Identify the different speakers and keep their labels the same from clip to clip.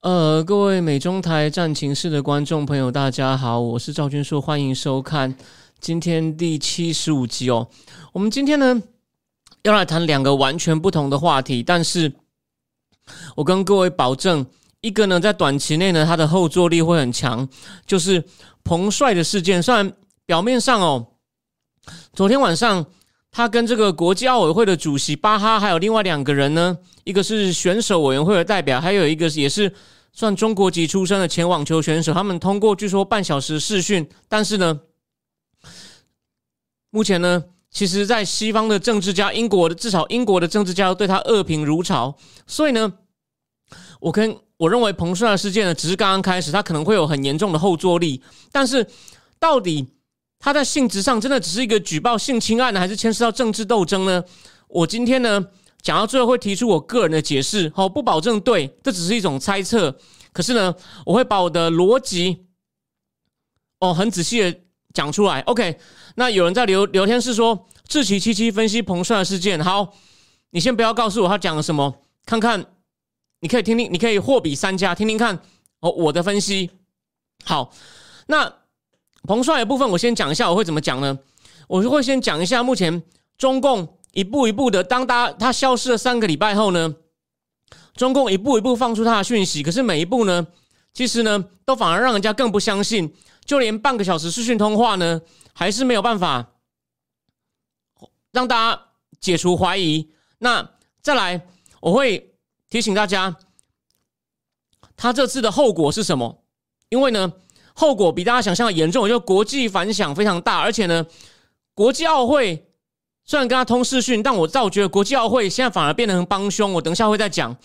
Speaker 1: 呃，各位美中台战情室的观众朋友，大家好，我是赵军硕，欢迎收看今天第七十五集哦。我们今天呢要来谈两个完全不同的话题，但是我跟各位保证，一个呢在短期内呢它的后坐力会很强，就是彭帅的事件。虽然表面上哦，昨天晚上他跟这个国际奥委会的主席巴哈，还有另外两个人呢，一个是选手委员会的代表，还有一个也是。算中国籍出身的前网球选手，他们通过据说半小时试训，但是呢，目前呢，其实，在西方的政治家，英国的至少英国的政治家都对他恶评如潮，所以呢，我跟我认为彭帅的事件呢，只是刚刚开始，他可能会有很严重的后坐力，但是到底他在性质上真的只是一个举报性侵案呢，还是牵涉到政治斗争呢？我今天呢？讲到最后会提出我个人的解释，好，不保证对，这只是一种猜测。可是呢，我会把我的逻辑，哦，很仔细的讲出来。OK，那有人在聊聊天室说志奇七七分析彭帅的事件，好，你先不要告诉我他讲了什么，看看，你可以听听，你可以货比三家，听听看哦，我的分析。好，那彭帅的部分我先讲一下，我会怎么讲呢？我就会先讲一下目前中共。一步一步的，当他他消失了三个礼拜后呢，中共一步一步放出他的讯息，可是每一步呢，其实呢，都反而让人家更不相信，就连半个小时视讯通话呢，还是没有办法让大家解除怀疑。那再来，我会提醒大家，他这次的后果是什么？因为呢，后果比大家想象的严重，就国际反响非常大，而且呢，国际奥会。虽然跟他通视讯，但我倒觉得国际奥会现在反而变得很帮凶。我等一下会再讲，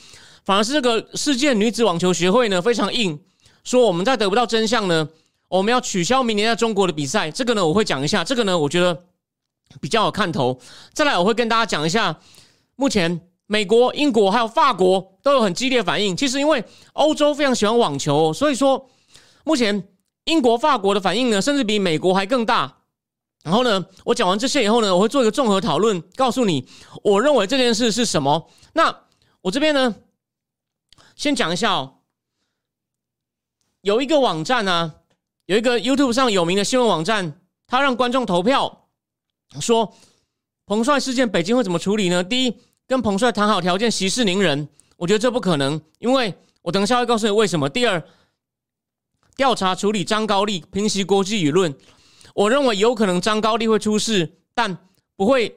Speaker 1: 反而是这个世界女子网球协会呢非常硬，说我们在得不到真相呢，我们要取消明年在中国的比赛。这个呢我会讲一下，这个呢我觉得比较有看头。再来我会跟大家讲一下，目前美国、英国还有法国都有很激烈反应。其实因为欧洲非常喜欢网球，所以说目前英国、法国的反应呢，甚至比美国还更大。然后呢，我讲完这些以后呢，我会做一个综合讨论，告诉你我认为这件事是什么。那我这边呢，先讲一下哦，有一个网站啊，有一个 YouTube 上有名的新闻网站，他让观众投票，说彭帅事件北京会怎么处理呢？第一，跟彭帅谈好条件，息事宁人，我觉得这不可能，因为我等一下会告诉你为什么。第二，调查处理张高丽，平息国际舆论。我认为有可能张高丽会出事，但不会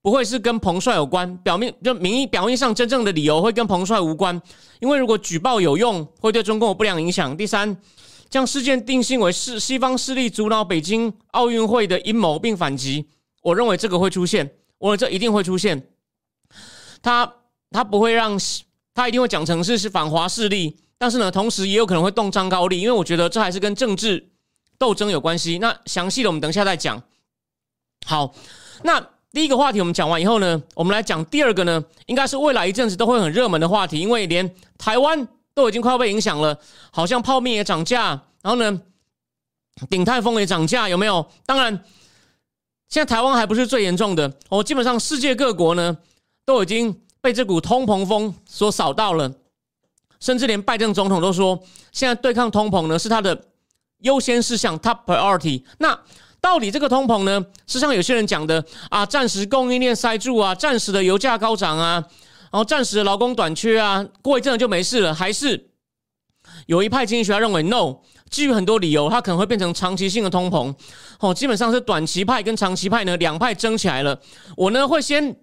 Speaker 1: 不会是跟彭帅有关。表面就名义表面上真正的理由会跟彭帅无关，因为如果举报有用，会对中共有不良影响。第三，将事件定性为是西方势力阻挠北京奥运会的阴谋并反击。我认为这个会出现，我这一定会出现。他他不会让他一定会讲成是是反华势力，但是呢，同时也有可能会动张高丽，因为我觉得这还是跟政治。斗争有关系，那详细的我们等一下再讲。好，那第一个话题我们讲完以后呢，我们来讲第二个呢，应该是未来一阵子都会很热门的话题，因为连台湾都已经快要被影响了，好像泡面也涨价，然后呢，鼎泰丰也涨价，有没有？当然，现在台湾还不是最严重的哦，基本上世界各国呢都已经被这股通膨风所扫到了，甚至连拜登总统都说，现在对抗通膨呢是他的。优先事项 （top priority）。那到底这个通膨呢？是像有些人讲的啊，暂时供应链塞住啊，暂时的油价高涨啊，然后暂时的劳工短缺啊，过一阵子就没事了？还是有一派经济学家认为，no，基于很多理由，它可能会变成长期性的通膨。哦，基本上是短期派跟长期派呢两派争起来了。我呢会先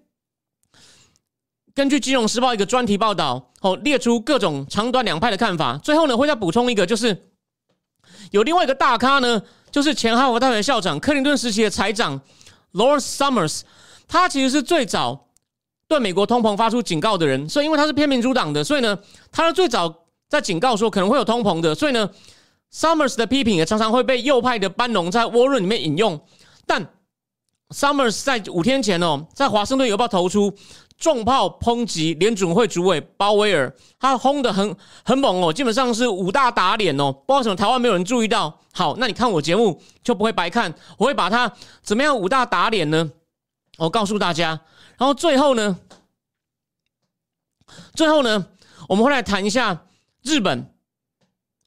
Speaker 1: 根据《金融时报》一个专题报道，哦，列出各种长短两派的看法。最后呢会再补充一个，就是。有另外一个大咖呢，就是前哈佛大学校长、克林顿时期的财长 Lawrence Summers，他其实是最早对美国通膨发出警告的人。所以，因为他是偏民主党的，所以呢，他是最早在警告说可能会有通膨的。所以呢，Summers 的批评也常常会被右派的班农在窝论里面引用，但 Summers 在五天前哦，在华盛顿邮报投出重炮抨击联准会主委鲍威尔，他轰的很很猛哦，基本上是五大打脸哦，不知道什么台湾没有人注意到。好，那你看我节目就不会白看，我会把它怎么样五大打脸呢？我告诉大家，然后最后呢，最后呢，我们会来谈一下日本，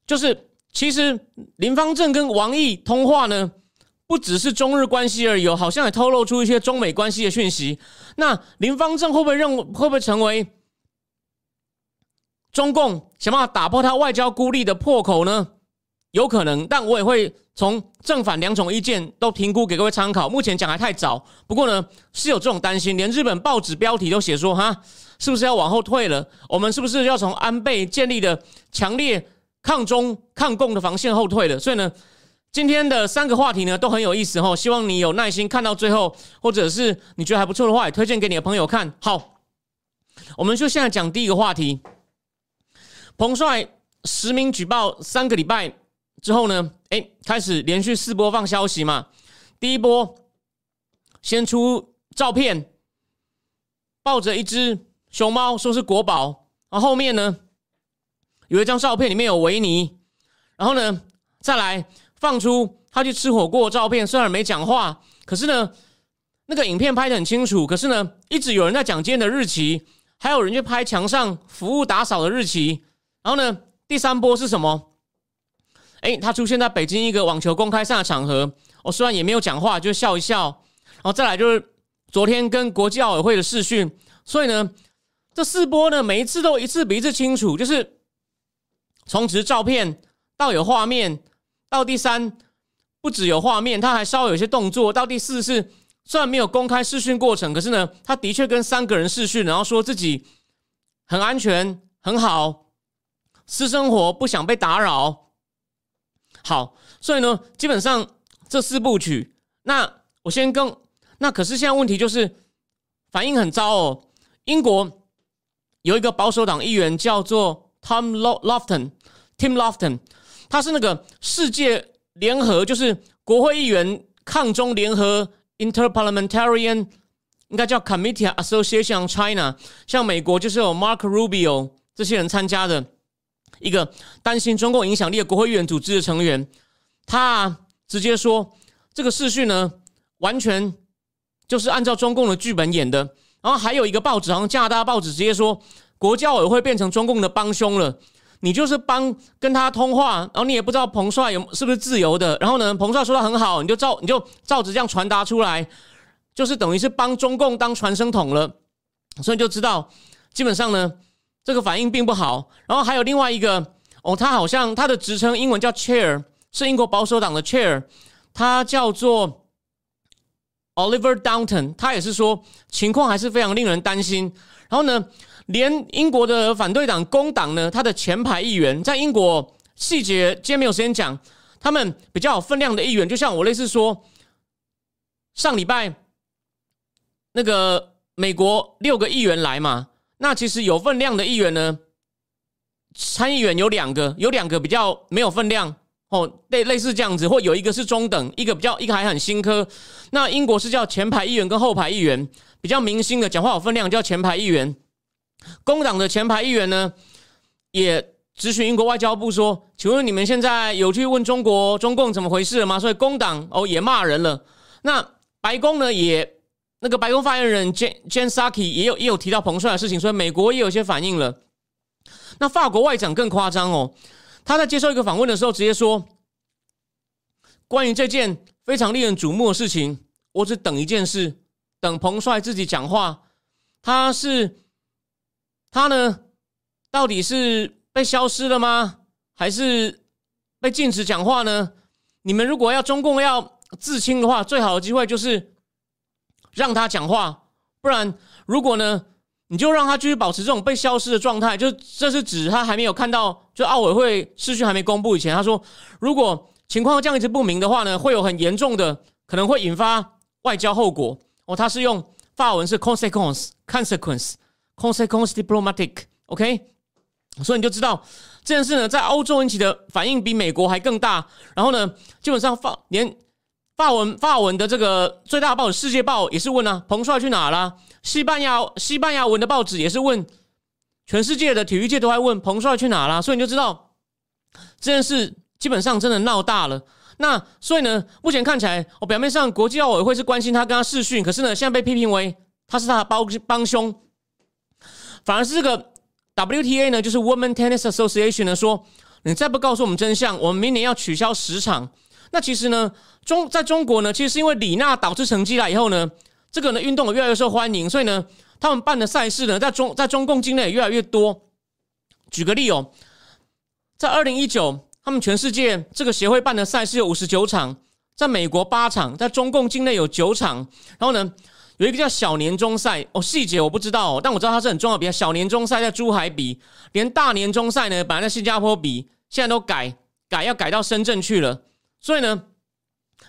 Speaker 1: 就是。其实林方正跟王毅通话呢，不只是中日关系而已，好像也透露出一些中美关系的讯息。那林方正会不会认为会不会成为中共想办法打破他外交孤立的破口呢？有可能，但我也会从正反两种意见都评估给各位参考。目前讲还太早，不过呢是有这种担心，连日本报纸标题都写说哈，是不是要往后退了？我们是不是要从安倍建立的强烈？抗中抗共的防线后退了，所以呢，今天的三个话题呢都很有意思哈，希望你有耐心看到最后，或者是你觉得还不错的话，也推荐给你的朋友看好。我们就现在讲第一个话题，彭帅实名举报三个礼拜之后呢，哎，开始连续四播放消息嘛，第一波先出照片，抱着一只熊猫，说是国宝，然后后面呢？有一张照片，里面有维尼，然后呢，再来放出他去吃火锅的照片。虽然没讲话，可是呢，那个影片拍的很清楚。可是呢，一直有人在讲今天的日期，还有人去拍墙上服务打扫的日期。然后呢，第三波是什么？哎，他出现在北京一个网球公开赛的场合。我虽然也没有讲话，就笑一笑。然后再来就是昨天跟国际奥委会的视讯。所以呢，这四波呢，每一次都一次比一次清楚，就是。从只是照片到有画面，到第三不只有画面，他还稍微有些动作。到第四是虽然没有公开试训过程，可是呢，他的确跟三个人试训，然后说自己很安全、很好，私生活不想被打扰。好，所以呢，基本上这四部曲，那我先跟那可是现在问题就是反应很糟哦。英国有一个保守党议员叫做。Tom Lofton，Tim Lofton，他是那个世界联合，就是国会议员抗中联合 Interparliamentarian，应该叫 Committee Association on China。像美国就是有 Mark Rubio 这些人参加的一个担心中共影响力的国会议员组织的成员，他直接说这个视讯呢，完全就是按照中共的剧本演的。然后还有一个报纸，好像加拿大报纸直接说。国教委会变成中共的帮凶了，你就是帮跟他通话，然后你也不知道彭帅有是不是自由的，然后呢，彭帅说的很好，你就照你就照着这样传达出来，就是等于是帮中共当传声筒了，所以就知道基本上呢，这个反应并不好。然后还有另外一个哦，他好像他的职称英文叫 chair，是英国保守党的 chair，他叫做 Oliver Downton，他也是说情况还是非常令人担心。然后呢？连英国的反对党工党呢，他的前排议员在英国细节今天没有时间讲，他们比较有分量的议员，就像我类似说，上礼拜那个美国六个议员来嘛，那其实有分量的议员呢，参议员有两个，有两个比较没有分量哦，类类似这样子，或有一个是中等，一个比较一个还很新科。那英国是叫前排议员跟后排议员，比较明星的讲话有分量叫前排议员。工党的前排议员呢，也咨询英国外交部说：“请问你们现在有去问中国中共怎么回事了吗？”所以工党哦也骂人了。那白宫呢也那个白宫发言人 Jan Jan Saki 也有也有提到彭帅的事情，所以美国也有些反应了。那法国外长更夸张哦，他在接受一个访问的时候直接说：“关于这件非常令人瞩目的事情，我只等一件事，等彭帅自己讲话。”他是。他呢，到底是被消失了吗？还是被禁止讲话呢？你们如果要中共要自清的话，最好的机会就是让他讲话。不然，如果呢，你就让他继续保持这种被消失的状态，就这是指他还没有看到，就奥委会视讯还没公布以前，他说，如果情况这样一直不明的话呢，会有很严重的，可能会引发外交后果。哦，他是用法文是 consequence，consequence。Consequence Consequence diplomatic，OK，所以你就知道这件事呢，在欧洲引起的反应比美国还更大。然后呢，基本上法连法文法文的这个最大报《世界报》也是问啊，彭帅去哪了？西班牙西班牙文的报纸也是问，全世界的体育界都在问彭帅去哪了。所以你就知道这件事基本上真的闹大了。那所以呢，目前看起来，我表面上国际奥委会是关心他跟他试训，可是呢，现在被批评为他是他的帮帮凶，反而是这个 WTA 呢，就是 Women Tennis Association 呢说，你再不告诉我们真相，我们明年要取消十场。那其实呢，中在中国呢，其实是因为李娜导致成绩了以后呢，这个呢运动越来越受欢迎，所以呢，他们办的赛事呢，在中在中共境内越来越多。举个例哦，在二零一九。他们全世界这个协会办的赛事有五十九场，在美国八场，在中共境内有九场。然后呢，有一个叫小年终赛哦，细节我不知道，但我知道它是很重要。比小年终赛在珠海比，连大年终赛呢，本来在新加坡比，现在都改改要改到深圳去了。所以呢，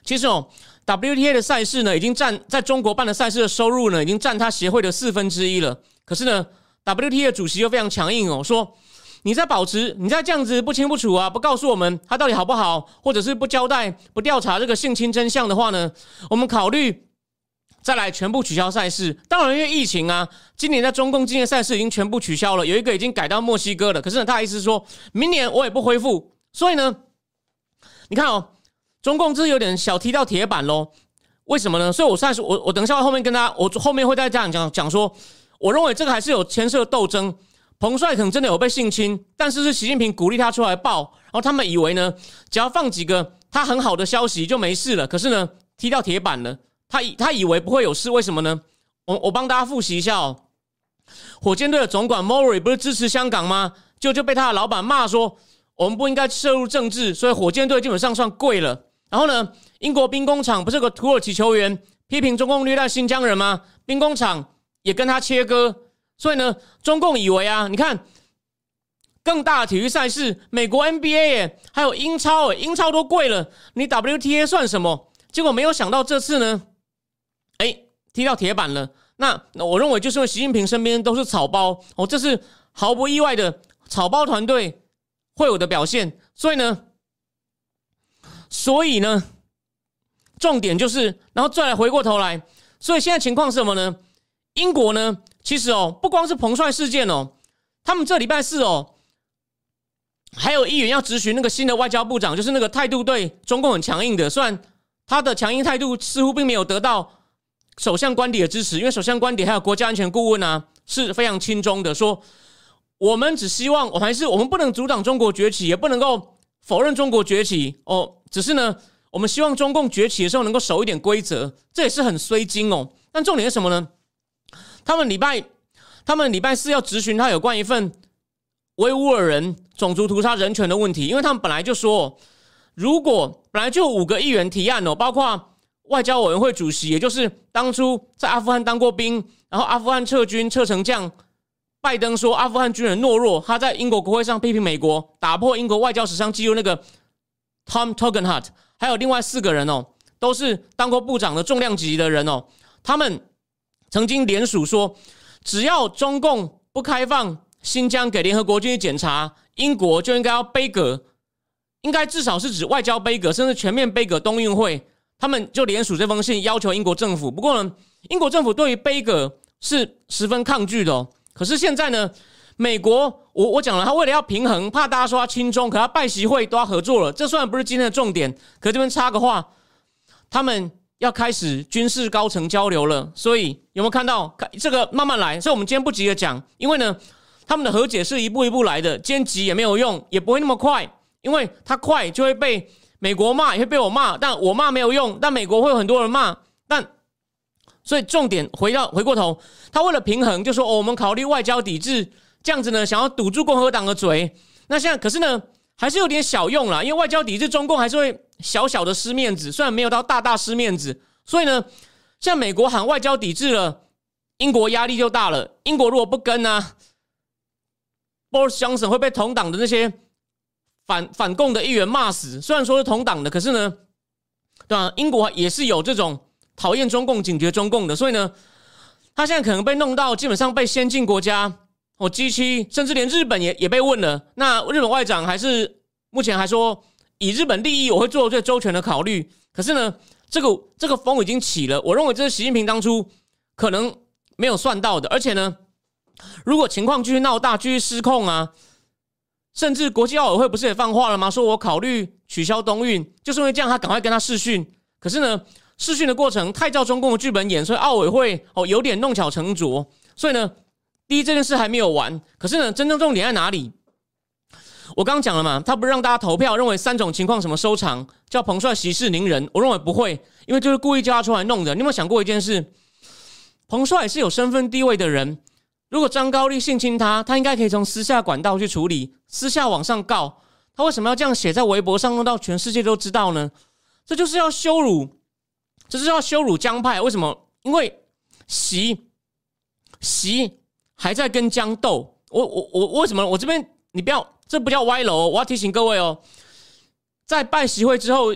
Speaker 1: 其实哦，WTA 的赛事呢，已经占在中国办的赛事的收入呢，已经占他协会的四分之一了。可是呢，WTA 的主席又非常强硬哦，说。你在保持，你在这样子不清不楚啊，不告诉我们他到底好不好，或者是不交代、不调查这个性侵真相的话呢？我们考虑再来全部取消赛事。当然，因为疫情啊，今年在中共今年赛事已经全部取消了，有一个已经改到墨西哥了。可是呢，他意思是说明年我也不恢复。所以呢，你看哦，中共这有点小踢到铁板喽。为什么呢？所以我算是我我等一下后面跟他，我后面会再这样讲讲说，我认为这个还是有牵涉斗争。彭帅可能真的有被性侵，但是是习近平鼓励他出来报，然后他们以为呢，只要放几个他很好的消息就没事了。可是呢，踢到铁板了，他以他以为不会有事，为什么呢？我我帮大家复习一下哦。火箭队的总管 Mori 不是支持香港吗？就就被他的老板骂说，我们不应该涉入政治，所以火箭队基本上算跪了。然后呢，英国兵工厂不是个土耳其球员批评中共虐待新疆人吗？兵工厂也跟他切割。所以呢，中共以为啊，你看更大的体育赛事，美国 NBA 还有英超英超都贵了，你 WTA 算什么？结果没有想到这次呢，踢到铁板了。那我认为就是因为习近平身边都是草包哦，这是毫不意外的草包团队会有的表现。所以呢，所以呢，重点就是，然后再来回过头来，所以现在情况是什么呢？英国呢？其实哦，不光是彭帅事件哦，他们这礼拜四哦，还有议员要质询那个新的外交部长，就是那个态度对中共很强硬的，虽然他的强硬态度似乎并没有得到首相官邸的支持，因为首相官邸还有国家安全顾问啊是非常轻中的，说我们只希望，我还是我们不能阻挡中国崛起，也不能够否认中国崛起哦，只是呢，我们希望中共崛起的时候能够守一点规则，这也是很衰精哦。但重点是什么呢？他们礼拜，他们礼拜四要质询他有关一份维吾尔人种族屠杀人权的问题，因为他们本来就说，如果本来就五个议员提案哦，包括外交委员会主席，也就是当初在阿富汗当过兵，然后阿富汗撤军撤成这样，拜登说阿富汗军人懦弱，他在英国国会上批评美国打破英国外交史上记录那个 Tom Togenhart，还有另外四个人哦，都是当过部长的重量级的人哦，他们。曾经联署说，只要中共不开放新疆给联合国军去检查，英国就应该要背革，应该至少是指外交背革，甚至全面背革冬运会。他们就联署这封信，要求英国政府。不过呢，英国政府对于背革是十分抗拒的。可是现在呢，美国，我我讲了，他为了要平衡，怕大家说他亲中，可他拜习会都要合作了。这虽然不是今天的重点，可这边插个话，他们。要开始军事高层交流了，所以有没有看到？看这个慢慢来。所以我们今天不急着讲，因为呢，他们的和解是一步一步来的，今天急也没有用，也不会那么快，因为他快就会被美国骂，也会被我骂，但我骂没有用，但美国会有很多人骂。但所以重点回到回过头，他为了平衡，就说哦，我们考虑外交抵制，这样子呢，想要堵住共和党的嘴。那现在可是呢？还是有点小用了，因为外交抵制中共还是会小小的失面子，虽然没有到大大失面子。所以呢，像美国喊外交抵制了，英国压力就大了。英国如果不跟呢，Boris Johnson 会被同党的那些反反共的议员骂死。虽然说是同党的，可是呢，对吧？英国也是有这种讨厌中共、警觉中共的，所以呢，他现在可能被弄到基本上被先进国家哦，G 七，甚至连日本也也被问了。那日本外长还是目前还说，以日本利益，我会做最周全的考虑。可是呢，这个这个风已经起了，我认为这是习近平当初可能没有算到的。而且呢，如果情况继续闹大，继续失控啊，甚至国际奥委会不是也放话了吗？说我考虑取消冬运，就是因为这样，他赶快跟他试训。可是呢，试训的过程太照中共的剧本演，所以奥委会哦有点弄巧成拙。所以呢。第一，这件事还没有完，可是呢，真正重点在哪里？我刚刚讲了嘛，他不是让大家投票，认为三种情况什么收场，叫彭帅息事宁人。我认为不会，因为就是故意叫他出来弄的。你有没有想过一件事？彭帅是有身份地位的人，如果张高丽性侵他，他应该可以从私下管道去处理，私下往上告。他为什么要这样写在微博上，弄到全世界都知道呢？这就是要羞辱，这是要羞辱江派。为什么？因为习习。还在跟江斗，我我我为什么？我这边你不要，这不叫歪楼。我要提醒各位哦，在拜习会之后，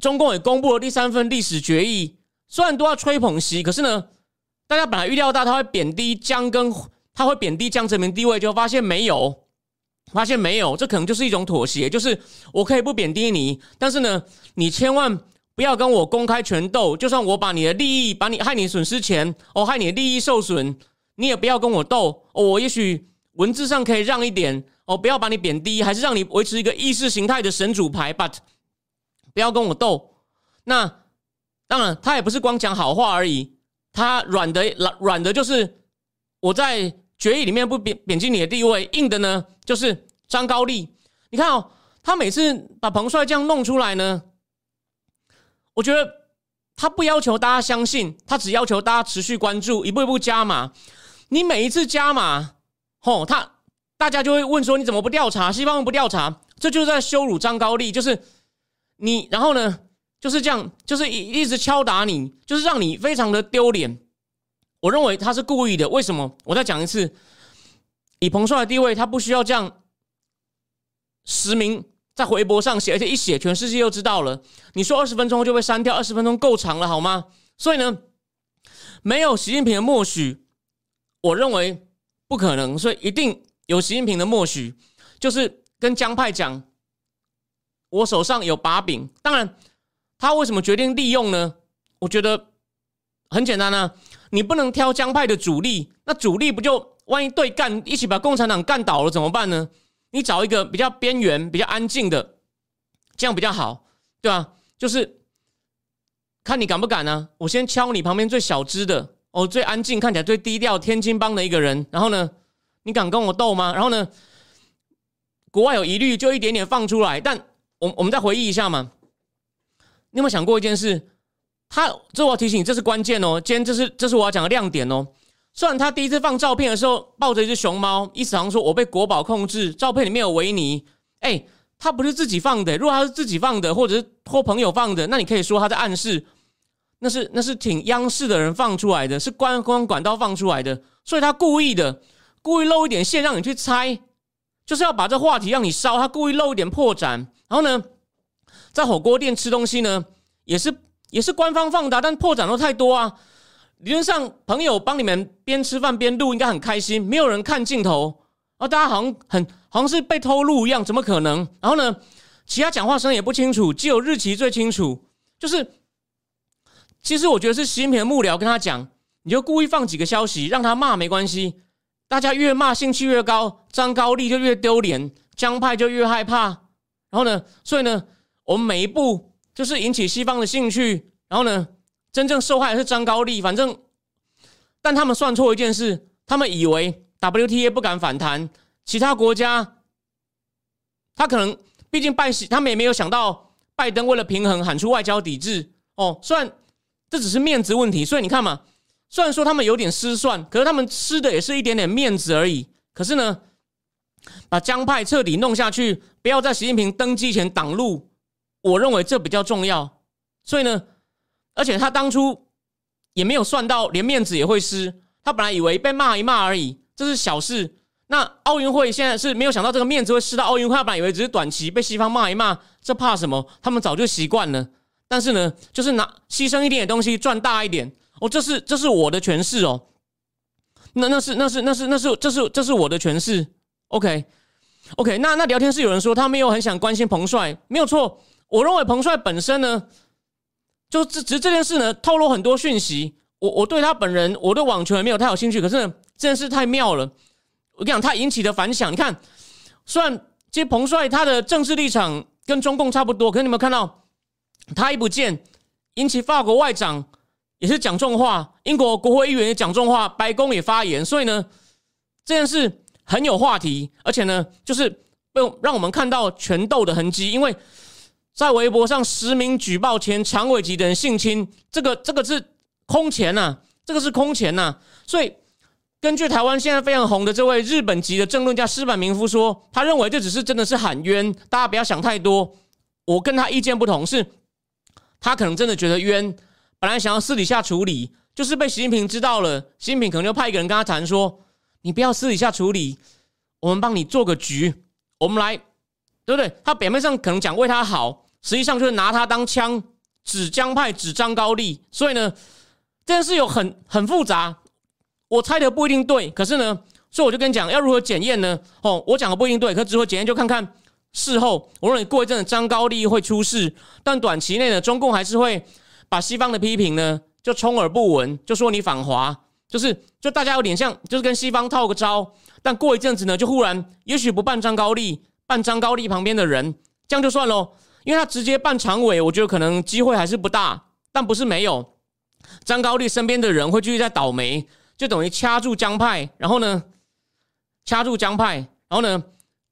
Speaker 1: 中共也公布了第三份历史决议。虽然都要吹捧习，可是呢，大家本来预料到他会贬低江，跟他会贬低江泽民地位，就发现没有，发现没有，这可能就是一种妥协，就是我可以不贬低你，但是呢，你千万不要跟我公开权斗，就算我把你的利益，把你害你损失钱，哦，害你的利益受损。你也不要跟我斗哦，我也许文字上可以让一点哦，不要把你贬低，还是让你维持一个意识形态的神主牌，but 不要跟我斗。那当然，他也不是光讲好话而已，他软的软软的，就是我在决议里面不贬贬低你的地位，硬的呢就是张高丽。你看哦，他每次把彭帅这样弄出来呢，我觉得他不要求大家相信，他只要求大家持续关注，一步一步加码。你每一次加码，吼他，大家就会问说你怎么不调查？西方不调查，这就是在羞辱张高丽，就是你，然后呢，就是这样，就是一一直敲打你，就是让你非常的丢脸。我认为他是故意的，为什么？我再讲一次，以彭帅的地位，他不需要这样实名在微博上写，而且一写全世界就知道了。你说二十分钟就被删掉，二十分钟够长了好吗？所以呢，没有习近平的默许。我认为不可能，所以一定有习近平的默许，就是跟江派讲，我手上有把柄。当然，他为什么决定利用呢？我觉得很简单啊，你不能挑江派的主力，那主力不就万一对干，一起把共产党干倒了怎么办呢？你找一个比较边缘、比较安静的，这样比较好，对吧？就是看你敢不敢呢？我先敲你旁边最小只的。哦，最安静，看起来最低调，天津帮的一个人。然后呢，你敢跟我斗吗？然后呢，国外有疑虑，就一点点放出来。但我我们再回忆一下嘛，你有没有想过一件事？他这我要提醒你，这是关键哦。今天这是这是我要讲的亮点哦。虽然他第一次放照片的时候抱着一只熊猫，意思好像说我被国宝控制，照片里面有维尼。哎，他不是自己放的。如果他是自己放的，或者是托朋友放的，那你可以说他在暗示。那是那是挺央视的人放出来的，是官方管道放出来的，所以他故意的，故意露一点线让你去猜，就是要把这话题让你烧。他故意露一点破绽，然后呢，在火锅店吃东西呢，也是也是官方放的，但破绽都太多啊。理论上，朋友帮你们边吃饭边录，应该很开心，没有人看镜头，然后大家好像很好像是被偷录一样，怎么可能？然后呢，其他讲话声也不清楚，只有日期最清楚，就是。其实我觉得是习近平的幕僚跟他讲，你就故意放几个消息让他骂没关系，大家越骂兴趣越高，张高丽就越丢脸，江派就越害怕。然后呢，所以呢，我们每一步就是引起西方的兴趣。然后呢，真正受害的是张高丽。反正，但他们算错一件事，他们以为 WTA 不敢反弹，其他国家他可能毕竟拜，他们也没有想到拜登为了平衡喊出外交抵制。哦，虽然。这只是面子问题，所以你看嘛，虽然说他们有点失算，可是他们吃的也是一点点面子而已。可是呢，把江派彻底弄下去，不要在习近平登基前挡路，我认为这比较重要。所以呢，而且他当初也没有算到连面子也会失，他本来以为被骂一骂而已，这是小事。那奥运会现在是没有想到这个面子会失到奥运会，他本来以为只是短期被西方骂一骂，这怕什么？他们早就习惯了。但是呢，就是拿牺牲一点点东西赚大一点哦，这是这是我的诠释哦。那那是那是那是那是这是这是我的诠释。OK OK，那那聊天室有人说他没有很想关心彭帅，没有错。我认为彭帅本身呢，就只只这件事呢透露很多讯息。我我对他本人，我对网球也没有太有兴趣。可是这件事太妙了，我跟你讲，他引起的反响，你看，虽然其实彭帅他的政治立场跟中共差不多，可是你有没有看到他一不见，引起法国外长也是讲重话，英国国会议员也讲重话，白宫也发言，所以呢，这件事很有话题，而且呢，就是被让我们看到拳斗的痕迹，因为在微博上实名举报前常委级的人性侵，这个这个是。空前呐，这个是空前呐，所以根据台湾现在非常红的这位日本籍的政论家石坂明夫说，他认为这只是真的是喊冤，大家不要想太多。我跟他意见不同，是他可能真的觉得冤，本来想要私底下处理，就是被习近平知道了，习近平可能就派一个人跟他谈说，你不要私底下处理，我们帮你做个局，我们来，对不对？他表面上可能讲为他好，实际上就是拿他当枪指江派，指张高丽，所以呢。这件事有很很复杂，我猜的不一定对，可是呢，所以我就跟你讲，要如何检验呢？哦，我讲的不一定对，可只会检验就看看事后。我认为过一阵子张高丽会出事，但短期内呢，中共还是会把西方的批评呢就充耳不闻，就说你反华，就是就大家有点像，就是跟西方套个招。但过一阵子呢，就忽然也许不办张高丽，办张高丽旁边的人，这样就算喽，因为他直接办常委，我觉得可能机会还是不大，但不是没有。张高丽身边的人会继续在倒霉，就等于掐住江派，然后呢，掐住江派，然后呢，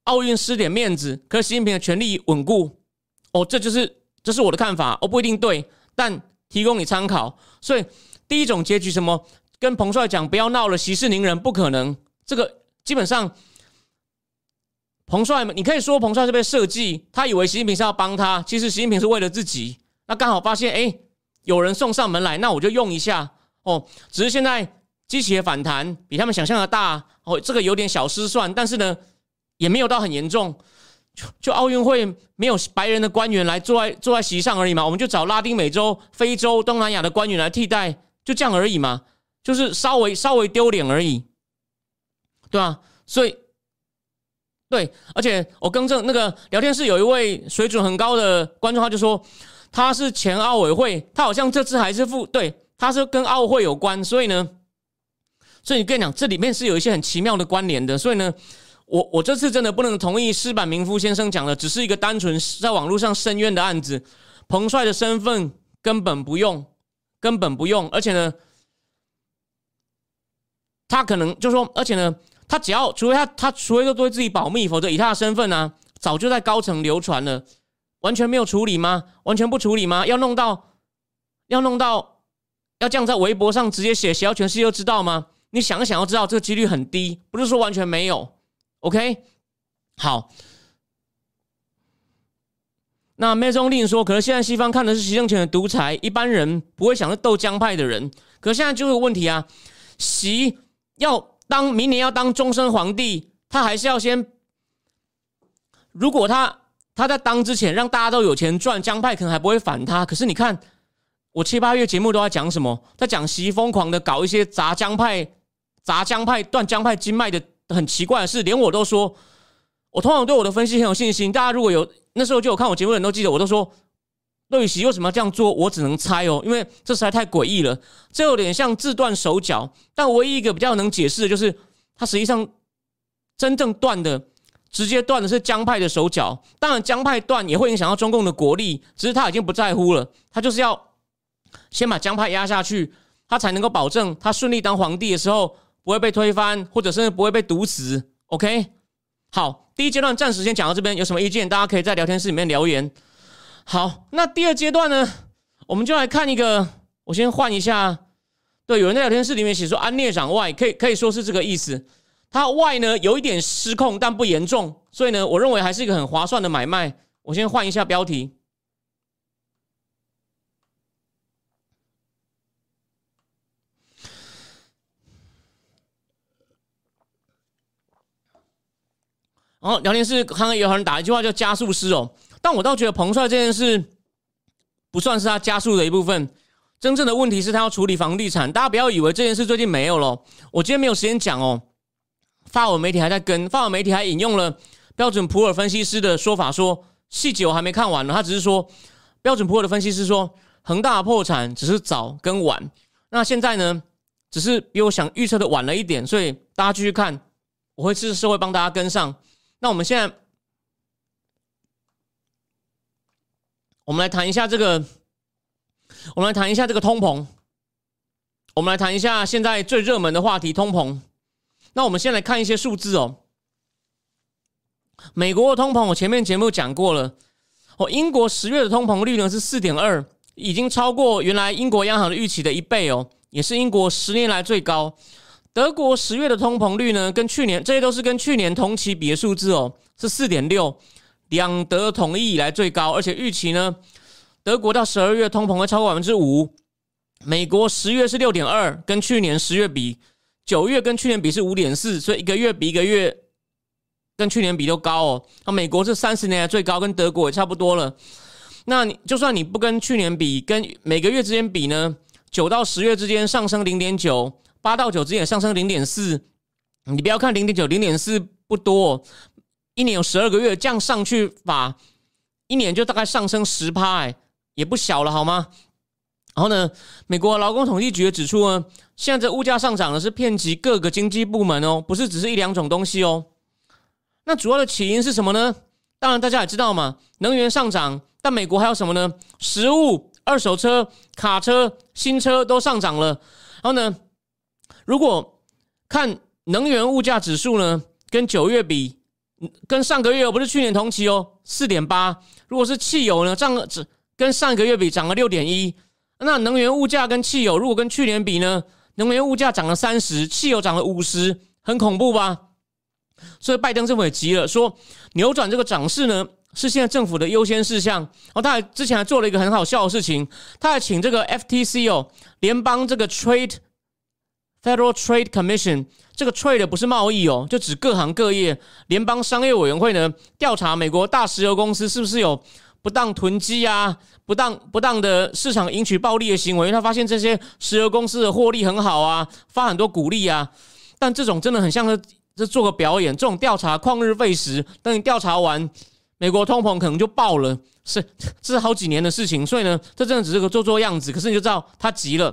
Speaker 1: 奥运失点面子，可是习近平的权力稳固。哦，这就是这是我的看法，我不一定对，但提供你参考。所以第一种结局什么，跟彭帅讲不要闹了，息事宁人，不可能。这个基本上，彭帅，你可以说彭帅是被设计，他以为习近平是要帮他，其实习近平是为了自己。那刚好发现，哎。有人送上门来，那我就用一下哦。只是现在机器的反弹比他们想象的大哦，这个有点小失算，但是呢，也没有到很严重。就就奥运会没有白人的官员来坐在坐在席上而已嘛，我们就找拉丁美洲、非洲、东南亚的官员来替代，就这样而已嘛，就是稍微稍微丢脸而已，对吧？所以，对，而且我更正，那个聊天室有一位水准很高的观众，他就说。他是前奥委会，他好像这次还是副对，他是跟奥会有关，所以呢，所以你跟你讲，这里面是有一些很奇妙的关联的，所以呢，我我这次真的不能同意施板明夫先生讲的，只是一个单纯在网络上申冤的案子，彭帅的身份根本不用，根本不用，而且呢，他可能就说，而且呢，他只要除非他他除非都对自己保密，否则以他的身份呢，早就在高层流传了。完全没有处理吗？完全不处理吗？要弄到，要弄到，要这样在微博上直接写，写到全世界都知道吗？你想想，要知道这个几率很低，不是说完全没有。OK，好。那 m a 令说，可是现在西方看的是习政权的独裁，一般人不会想着斗江派的人。可现在就有问题啊，习要当明年要当终身皇帝，他还是要先，如果他。他在当之前让大家都有钱赚，江派可能还不会反他。可是你看，我七八月节目都在讲什么？在讲习疯狂的搞一些砸江派、砸江派、断江派经脉的很奇怪的事，连我都说，我通常对我的分析很有信心。大家如果有那时候就有看我节目的人都记得，我都说，陆羽习为什么要这样做？我只能猜哦，因为这实在太诡异了，这有点像自断手脚。但唯一一个比较能解释的就是，他实际上真正断的。直接断的是江派的手脚，当然江派断也会影响到中共的国力，只是他已经不在乎了，他就是要先把江派压下去，他才能够保证他顺利当皇帝的时候不会被推翻，或者甚至不会被毒死。OK，好，第一阶段暂时先讲到这边，有什么意见大家可以在聊天室里面留言。好，那第二阶段呢，我们就来看一个，我先换一下，对，有人在聊天室里面写说安列长外，可以可以说是这个意思。它外呢有一点失控，但不严重，所以呢，我认为还是一个很划算的买卖。我先换一下标题。然后聊天室刚刚有人打一句话叫“加速师”哦，但我倒觉得彭帅这件事不算是他加速的一部分。真正的问题是他要处理房地产。大家不要以为这件事最近没有了，我今天没有时间讲哦。法文媒体还在跟，法文媒体还引用了标准普尔分析师的说法，说细节我还没看完呢。他只是说标准普尔的分析师说恒大破产只是早跟晚，那现在呢，只是比我想预测的晚了一点，所以大家继续看，我会是是会帮大家跟上。那我们现在。我们来谈一下这个，我们来谈一下这个通膨。我们来谈一下现在最热门的话题——通膨。那我们先来看一些数字哦。美国的通膨，我前面节目讲过了。哦，英国十月的通膨率呢是四点二，已经超过原来英国央行的预期的一倍哦，也是英国十年来最高。德国十月的通膨率呢，跟去年这些都是跟去年同期比的数字哦，是四点六。两德统一以来最高，而且预期呢，德国到十二月通膨会超过百分之五。美国十月是六点二，跟去年十月比，九月跟去年比是五点四，所以一个月比一个月跟去年比都高哦。那美国是三十年来最高，跟德国也差不多了。那你就算你不跟去年比，跟每个月之间比呢，九到十月之间上升零点九，八到九之间上升零点四。你不要看零点九、零点四不多。一年有十二个月，这样上去法，一年就大概上升十趴，哎，也不小了，好吗？然后呢，美国劳工统计局也指出呢，现在这物价上涨呢是遍及各个经济部门哦，不是只是一两种东西哦。那主要的起因是什么呢？当然大家也知道嘛，能源上涨，但美国还有什么呢？食物、二手车、卡车、新车都上涨了。然后呢，如果看能源物价指数呢，跟九月比。跟上个月不是去年同期哦，四点八。如果是汽油呢，涨了只跟上个月比涨了六点一。那能源物价跟汽油如果跟去年比呢，能源物价涨了三十，汽油涨了五十，很恐怖吧？所以拜登政府也急了，说扭转这个涨势呢，是现在政府的优先事项。哦，他还之前还做了一个很好笑的事情，他还请这个 FTC 哦，联邦这个 Trade Federal Trade Commission。这个 trade 不是贸易哦，就指各行各业。联邦商业委员会呢，调查美国大石油公司是不是有不当囤积啊、不当不当的市场赢取暴利的行为。他发现这些石油公司的获利很好啊，发很多股利啊。但这种真的很像是这做个表演。这种调查旷日费时，等你调查完，美国通膨可能就爆了。是这是好几年的事情，所以呢，这真的只是个做做样子。可是你就知道他急了。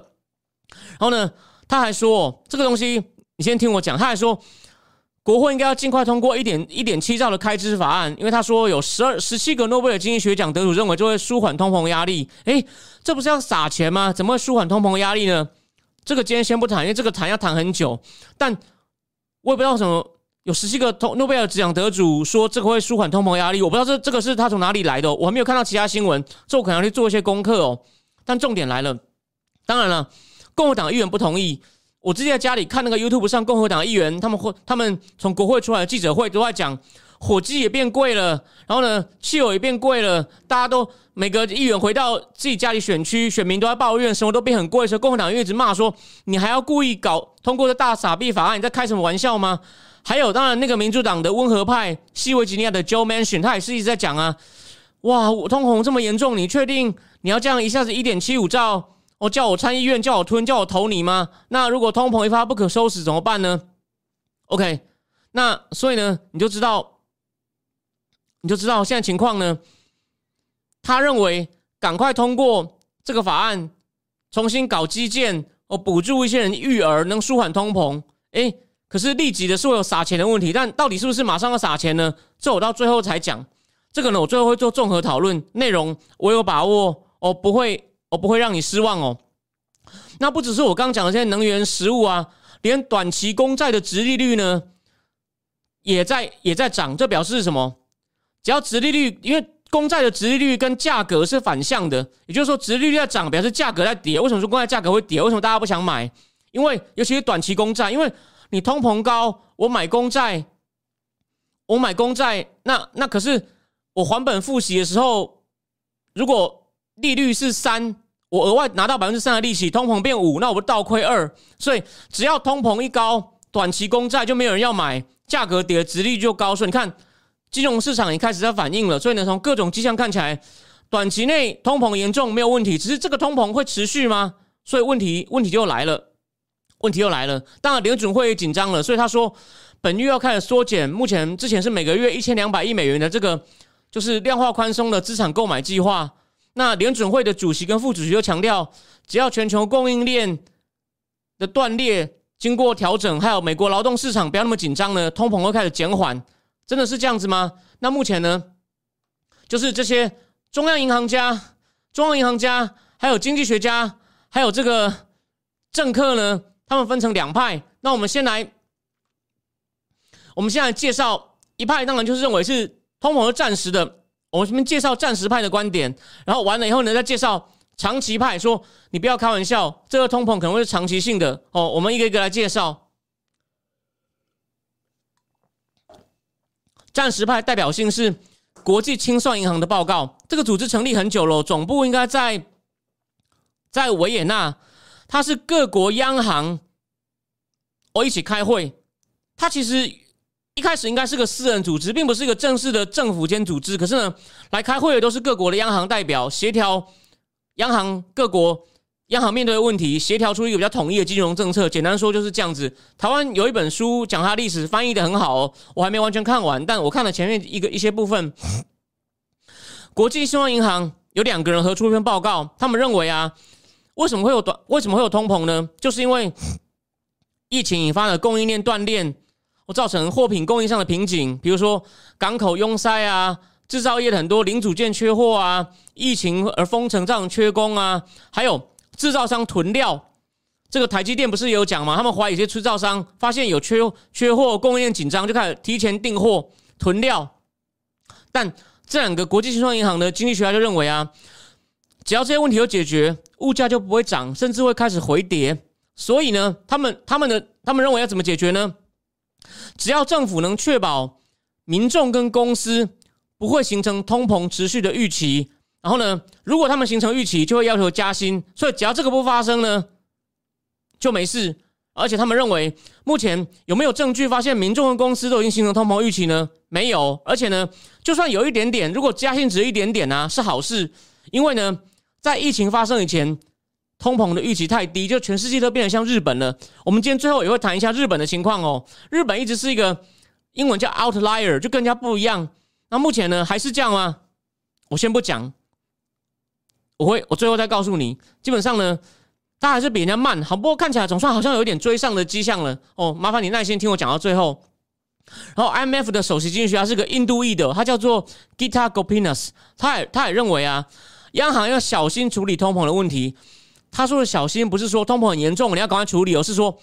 Speaker 1: 然后呢，他还说这个东西。你先听我讲，他还说，国会应该要尽快通过一点一点七兆的开支法案，因为他说有十二十七个诺贝尔经济学奖得主认为就会舒缓通膨压力。诶，这不是要撒钱吗？怎么会舒缓通膨压力呢？这个今天先不谈，因为这个谈要谈很久。但我也不知道什么有十七个通诺贝尔奖得主说这个会舒缓通膨压力，我不知道这这个是他从哪里来的，我还没有看到其他新闻，这我可能要去做一些功课哦。但重点来了，当然了，共和党议员不同意。我之前在家里看那个 YouTube 上共和党议员，他们会他们从国会出来的记者会都在讲，火鸡也变贵了，然后呢，汽油也变贵了，大家都每个议员回到自己家里选区，选民都在抱怨，生活都变很贵，的时候共和党一直骂说，你还要故意搞通过这大傻逼法案，你在开什么玩笑吗？还有，当然那个民主党的温和派西维吉尼亚的 Joe Manchin，他也是一直在讲啊，哇，通膨这么严重，你确定你要这样一下子一点七五兆？哦，叫我参议院，叫我吞，叫我投你吗？那如果通膨一发不可收拾怎么办呢？OK，那所以呢，你就知道，你就知道现在情况呢。他认为赶快通过这个法案，重新搞基建，哦，补助一些人育儿，能舒缓通膨。诶，可是立即的是会有撒钱的问题，但到底是不是马上要撒钱呢？这我到最后才讲。这个呢，我最后会做综合讨论，内容我有把握，哦，不会。我不会让你失望哦。那不只是我刚讲的这些能源、食物啊，连短期公债的殖利率呢，也在也在涨。这表示什么？只要殖利率，因为公债的殖利率跟价格是反向的，也就是说，殖利率在涨，表示价格在跌。为什么说公债价格会跌？为什么大家不想买？因为尤其是短期公债，因为你通膨高，我买公债，我买公债，那那可是我还本付息的时候，如果利率是三，我额外拿到百分之三的利息，通膨变五，那我不倒亏二。所以只要通膨一高，短期公债就没有人要买，价格跌，殖利率就高。所以你看，金融市场也开始在反应了。所以呢，从各种迹象看起来，短期内通膨严重没有问题，只是这个通膨会持续吗？所以问题问题就来了，问题又来了。当然联准会紧张了，所以他说本月要开始缩减，目前之前是每个月一千两百亿美元的这个就是量化宽松的资产购买计划。那联准会的主席跟副主席就强调，只要全球供应链的断裂经过调整，还有美国劳动市场不要那么紧张呢，通膨会开始减缓。真的是这样子吗？那目前呢，就是这些中央银行家、中央银行家，还有经济学家，还有这个政客呢，他们分成两派。那我们先来，我们先来介绍一派，当然就是认为是通膨是暂时的。我们先介绍暂时派的观点，然后完了以后呢，再介绍长期派，说你不要开玩笑，这个通膨可能会是长期性的哦。我们一个一个来介绍。暂时派代表性是国际清算银行的报告，这个组织成立很久了，总部应该在在维也纳，它是各国央行我一起开会，它其实。一开始应该是个私人组织，并不是一个正式的政府间组织。可是呢，来开会的都是各国的央行代表，协调央行各国央行面对的问题，协调出一个比较统一的金融政策。简单说就是这样子。台湾有一本书讲它历史，翻译的很好哦，我还没完全看完，但我看了前面一个一些部分。国际信用银行有两个人合出一篇报告，他们认为啊，为什么会有短？为什么会有通膨呢？就是因为疫情引发的供应链断裂。造成货品供应上的瓶颈，比如说港口拥塞啊，制造业的很多零组件缺货啊，疫情而封城造成缺工啊，还有制造商囤料。这个台积电不是有讲吗？他们怀疑一些制造商发现有缺缺货，供应链紧张，就开始提前订货囤料。但这两个国际信创银行的经济学家就认为啊，只要这些问题有解决，物价就不会涨，甚至会开始回跌。所以呢，他们他们的他们认为要怎么解决呢？只要政府能确保民众跟公司不会形成通膨持续的预期，然后呢，如果他们形成预期，就会要求加薪。所以只要这个不发生呢，就没事。而且他们认为，目前有没有证据发现民众跟公司都已经形成通膨预期呢？没有。而且呢，就算有一点点，如果加薪只有一点点呢，是好事。因为呢，在疫情发生以前。通膨的预期太低，就全世界都变得像日本了。我们今天最后也会谈一下日本的情况哦。日本一直是一个英文叫 outlier，就更加不一样。那目前呢，还是这样吗？我先不讲，我会我最后再告诉你。基本上呢，它还是比人家慢，好不过看起来总算好像有点追上的迹象了。哦，麻烦你耐心听我讲到最后。然后 IMF 的首席经济学家是个印度裔的，他叫做 Gita Gopinas，他也他也认为啊，央行要小心处理通膨的问题。他说的小心不是说通膨很严重，你要赶快处理，而是说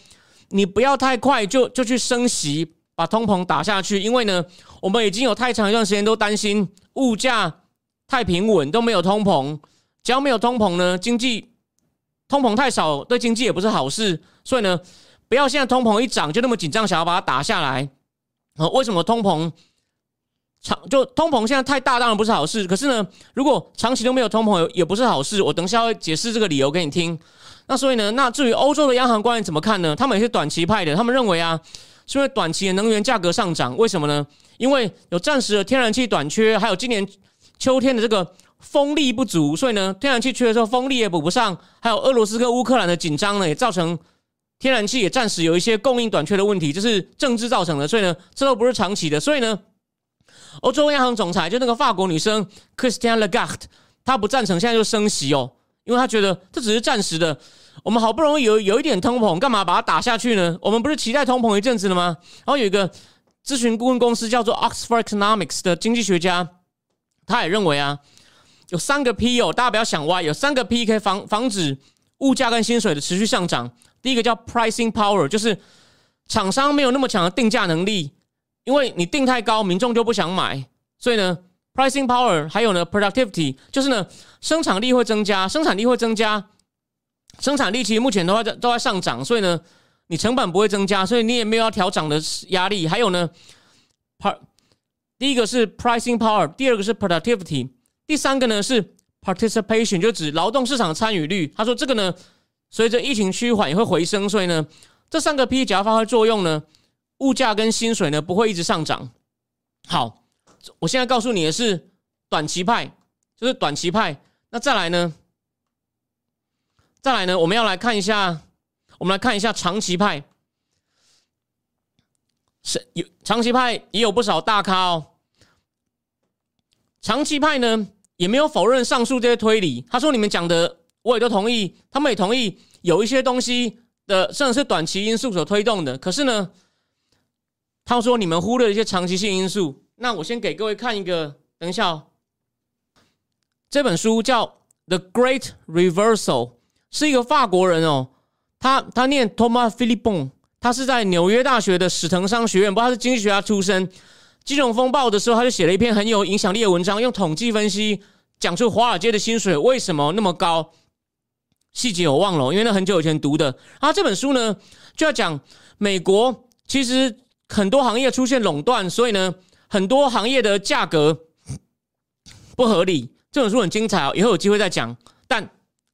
Speaker 1: 你不要太快就就去升息，把通膨打下去。因为呢，我们已经有太长一段时间都担心物价太平稳都没有通膨，只要没有通膨呢，经济通膨太少对经济也不是好事。所以呢，不要现在通膨一涨就那么紧张，想要把它打下来。啊，为什么通膨？长就通膨现在太大，当然不是好事。可是呢，如果长期都没有通膨，也不是好事。我等下会解释这个理由给你听。那所以呢，那至于欧洲的央行官员怎么看呢？他们也是短期派的，他们认为啊，是因为短期的能源价格上涨。为什么呢？因为有暂时的天然气短缺，还有今年秋天的这个风力不足，所以呢，天然气缺的时候，风力也补不上。还有俄罗斯跟乌克兰的紧张呢，也造成天然气也暂时有一些供应短缺的问题，这是政治造成的。所以呢，这都不是长期的。所以呢。欧洲央行总裁就那个法国女生 Christiane Lagarde，她不赞成现在就升息哦，因为她觉得这只是暂时的。我们好不容易有有一点通膨，干嘛把它打下去呢？我们不是期待通膨一阵子了吗？然后有一个咨询顾问公司叫做 Oxford Economics 的经济学家，他也认为啊，有三个 P 哦，大家不要想歪，有三个 P 可以防防止物价跟薪水的持续上涨。第一个叫 Pricing Power，就是厂商没有那么强的定价能力。因为你定太高，民众就不想买，所以呢，pricing power 还有呢，productivity 就是呢，生产力会增加，生产力会增加，生产力其实目前都在都在上涨，所以呢，你成本不会增加，所以你也没有要调涨的压力。还有呢，part 第一个是 pricing power，第二个是 productivity，第三个呢是 participation，就指劳动市场参与率。他说这个呢，随着疫情趋缓也会回升，所以呢，这三个 P 只要发挥作用呢。物价跟薪水呢不会一直上涨。好，我现在告诉你的是短期派，就是短期派。那再来呢？再来呢？我们要来看一下，我们来看一下长期派。是有长期派也有不少大咖哦。长期派呢也没有否认上述这些推理，他说你们讲的我也都同意，他们也同意有一些东西的甚至是短期因素所推动的。可是呢，他说你们忽略了一些长期性因素。那我先给各位看一个，等一下哦。这本书叫《The Great Reversal》，是一个法国人哦，他他念 Thomas Philippon。他是在纽约大学的史腾商学院，不知道，他是经济学家出身。金融风暴的时候，他就写了一篇很有影响力的文章，用统计分析讲出华尔街的薪水为什么那么高。细节我忘了，因为那很久以前读的。啊，这本书呢就要讲美国其实很多行业出现垄断，所以呢很多行业的价格不合理。这本书很精彩哦，以后有机会再讲。但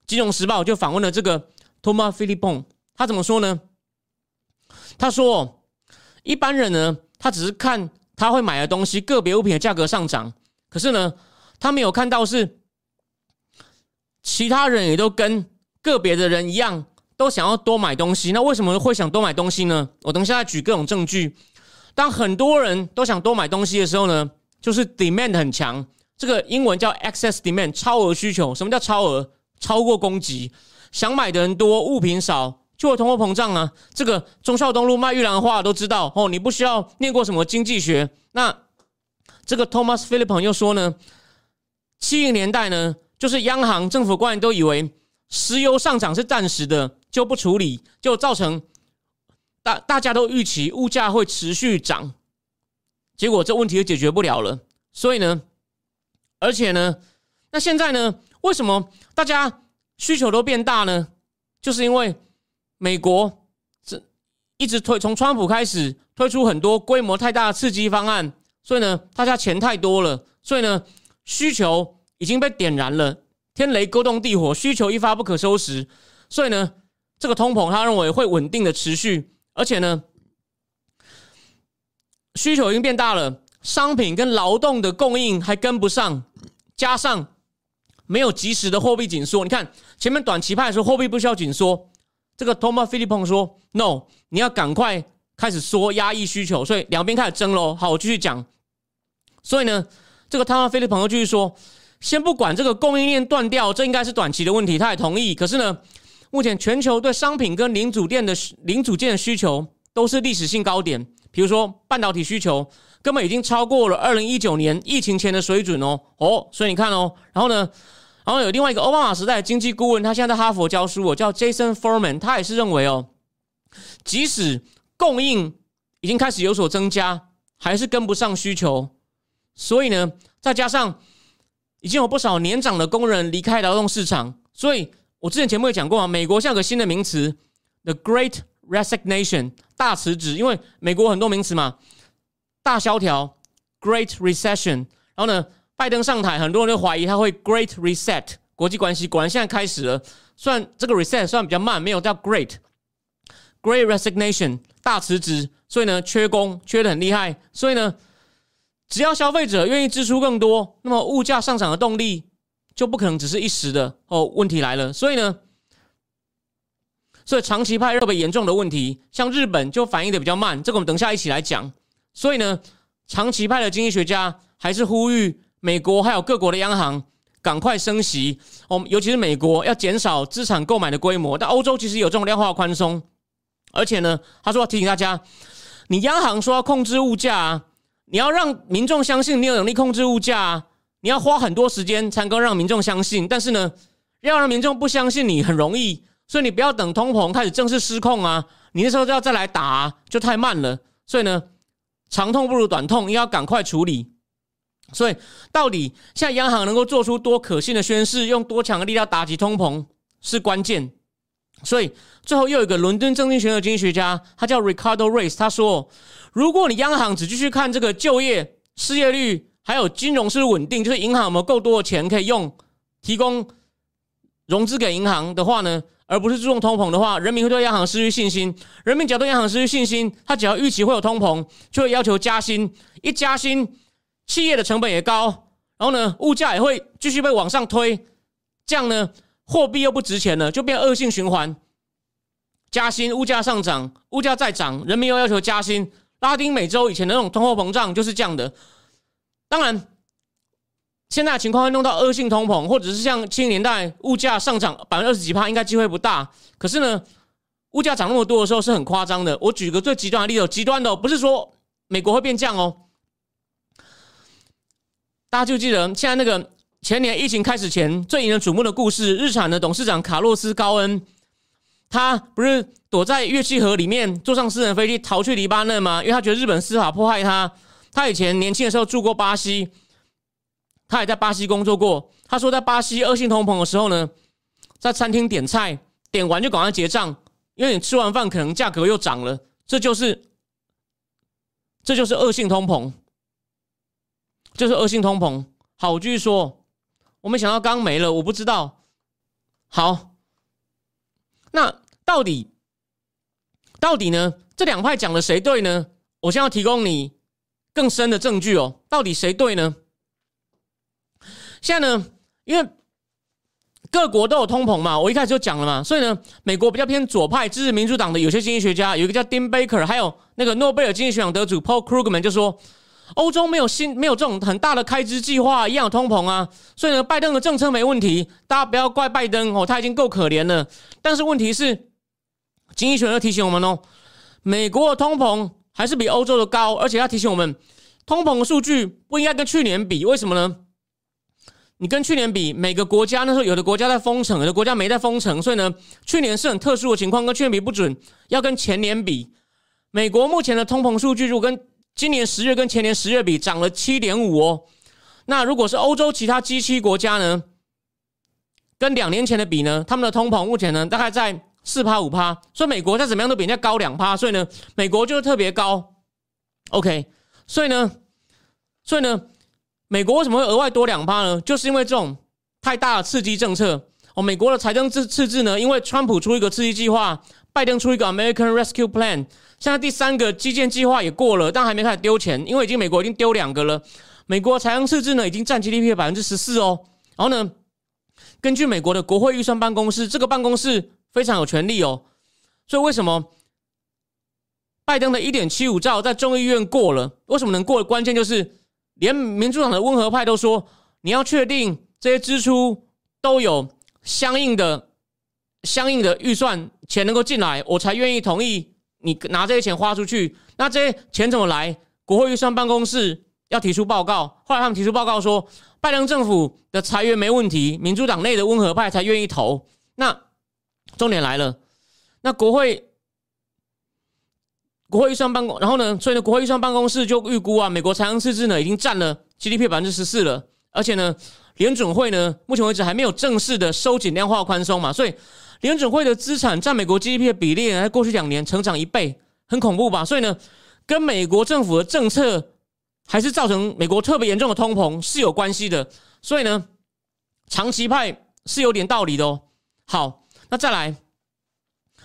Speaker 1: 金融时报就访问了这个 Thomas Philippon，他怎么说呢？他说：“一般人呢，他只是看他会买的东西，个别物品的价格上涨。可是呢，他没有看到是其他人也都跟个别的人一样，都想要多买东西。那为什么会想多买东西呢？我等一下举各种证据。当很多人都想多买东西的时候呢，就是 demand 很强。这个英文叫 excess demand，超额需求。什么叫超额？超过供给，想买的人多，物品少。”就会通货膨胀啊！这个忠孝东路卖玉兰花都知道哦。你不需要念过什么经济学。那这个 Thomas Philippon 又说呢，七零年代呢，就是央行、政府官员都以为石油上涨是暂时的，就不处理，就造成大大家都预期物价会持续涨，结果这问题就解决不了了。所以呢，而且呢，那现在呢，为什么大家需求都变大呢？就是因为。美国这一直推，从川普开始推出很多规模太大的刺激方案，所以呢，大家钱太多了，所以呢，需求已经被点燃了，天雷勾动地火，需求一发不可收拾，所以呢，这个通膨他认为会稳定的持续，而且呢，需求已经变大了，商品跟劳动的供应还跟不上，加上没有及时的货币紧缩，你看前面短期派说，货币不需要紧缩。这个 Thomas Philip 说：“No，你要赶快开始说压抑需求，所以两边开始争喽。”好，我继续讲。所以呢，这个 Thomas Philippon 又继续说：“先不管这个供应链断掉，这应该是短期的问题。”他也同意。可是呢，目前全球对商品跟零组件的零组件的需求都是历史性高点，比如说半导体需求根本已经超过了二零一九年疫情前的水准哦。哦，所以你看哦，然后呢？然后有另外一个奥巴马时代的经济顾问，他现在在哈佛教书，我叫 Jason Furman，他也是认为哦，即使供应已经开始有所增加，还是跟不上需求。所以呢，再加上已经有不少年长的工人离开劳动市场，所以我之前节目也讲过嘛，美国像个新的名词，the Great Resignation，大辞职，因为美国很多名词嘛，大萧条，Great Recession，然后呢？拜登上台，很多人都怀疑他会 Great Reset 国际关系，果然现在开始了。虽然这个 Reset 算比较慢，没有叫 Great Great Resignation 大辞职，所以呢，缺工缺的很厉害。所以呢，只要消费者愿意支出更多，那么物价上涨的动力就不可能只是一时的哦。问题来了，所以呢，所以长期派特别严重的问题，像日本就反应的比较慢，这个我们等下一起来讲。所以呢，长期派的经济学家还是呼吁。美国还有各国的央行赶快升息，哦，尤其是美国要减少资产购买的规模。但欧洲其实有这种量化宽松，而且呢，他说要提醒大家，你央行说要控制物价啊，你要让民众相信你有能力控制物价，啊你要花很多时间才能够让民众相信。但是呢，要让民众不相信你很容易，所以你不要等通膨开始正式失控啊，你那时候就要再来打，就太慢了。所以呢，长痛不如短痛，要赶快处理。所以，到底现在央行能够做出多可信的宣誓，用多强的力量打击通膨是关键。所以，最后又有一个伦敦政经学院的经济学家，他叫 Ricardo Race，他说：“如果你央行只继续看这个就业、失业率，还有金融是稳定，就是银行有没有够多的钱可以用提供融资给银行的话呢，而不是注重通膨的话，人民会对央行失去信心。人民只要对央行失去信心，他只要预期会有通膨，就会要求加薪，一加薪。”企业的成本也高，然后呢，物价也会继续被往上推，这样呢，货币又不值钱了，就变恶性循环。加薪，物价上涨，物价再涨，人民又要求加薪。拉丁美洲以前的那种通货膨胀就是这样的。当然，现在的情况会弄到恶性通膨，或者是像七零年代物价上涨百分之二十几帕，应该机会不大。可是呢，物价涨那么多的时候是很夸张的。我举个最极端的例子，极端的不是说美国会变降哦。大家就记得现在那个前年疫情开始前最引人瞩目的故事，日产的董事长卡洛斯高恩。他不是躲在乐器盒里面，坐上私人飞机逃去黎巴嫩吗？因为他觉得日本司法迫害他。他以前年轻的时候住过巴西，他也在巴西工作过。他说，在巴西恶性通膨的时候呢，在餐厅点菜，点完就赶快结账，因为你吃完饭可能价格又涨了。这就是，这就是恶性通膨，就是恶性通膨。好，我继续说，我们想到刚没了，我不知道。好，那。到底，到底呢？这两派讲的谁对呢？我现在要提供你更深的证据哦。到底谁对呢？现在呢，因为各国都有通膨嘛，我一开始就讲了嘛，所以呢，美国比较偏左派支持民主党的有些经济学家，有一个叫 Dean Baker，还有那个诺贝尔经济学奖得主 Paul Krugman 就说，欧洲没有新没有这种很大的开支计划，一样通膨啊。所以呢，拜登的政策没问题，大家不要怪拜登哦，他已经够可怜了。但是问题是。经济学家提醒我们哦，美国的通膨还是比欧洲的高，而且要提醒我们，通膨数据不应该跟去年比，为什么呢？你跟去年比，每个国家那时候有的国家在封城，有的国家没在封城，所以呢，去年是很特殊的情况，跟去年比不准，要跟前年比。美国目前的通膨数据，如果跟今年十月跟前年十月比，涨了七点五哦。那如果是欧洲其他 G 七国家呢，跟两年前的比呢，他们的通膨目前呢，大概在。四趴五趴，所以美国再怎么样都比人家高两趴，所以呢，美国就是特别高。OK，所以呢，所以呢，美国为什么会额外多两趴呢？就是因为这种太大的刺激政策哦。美国的财政赤赤字呢，因为川普出一个刺激计划，拜登出一个 American Rescue Plan，现在第三个基建计划也过了，但还没开始丢钱，因为已经美国已经丢两个了。美国财政赤字呢，已经占 GDP 的百分之十四哦。然后呢，根据美国的国会预算办公室，这个办公室。非常有权利哦，所以为什么拜登的一点七五兆在众议院过了？为什么能过？关键就是连民主党的温和派都说，你要确定这些支出都有相应的、相应的预算钱能够进来，我才愿意同意你拿这些钱花出去。那这些钱怎么来？国会预算办公室要提出报告，后来他们提出报告说，拜登政府的裁员没问题，民主党内的温和派才愿意投。那重点来了，那国会国会预算办公，然后呢，所以呢，国会预算办公室就预估啊，美国财政赤字呢已经占了 GDP 百分之十四了，而且呢，联准会呢，目前为止还没有正式的收紧量化宽松嘛，所以联准会的资产占美国 GDP 的比例呢在过去两年成长一倍，很恐怖吧？所以呢，跟美国政府的政策还是造成美国特别严重的通膨是有关系的，所以呢，长期派是有点道理的哦。好。那再来，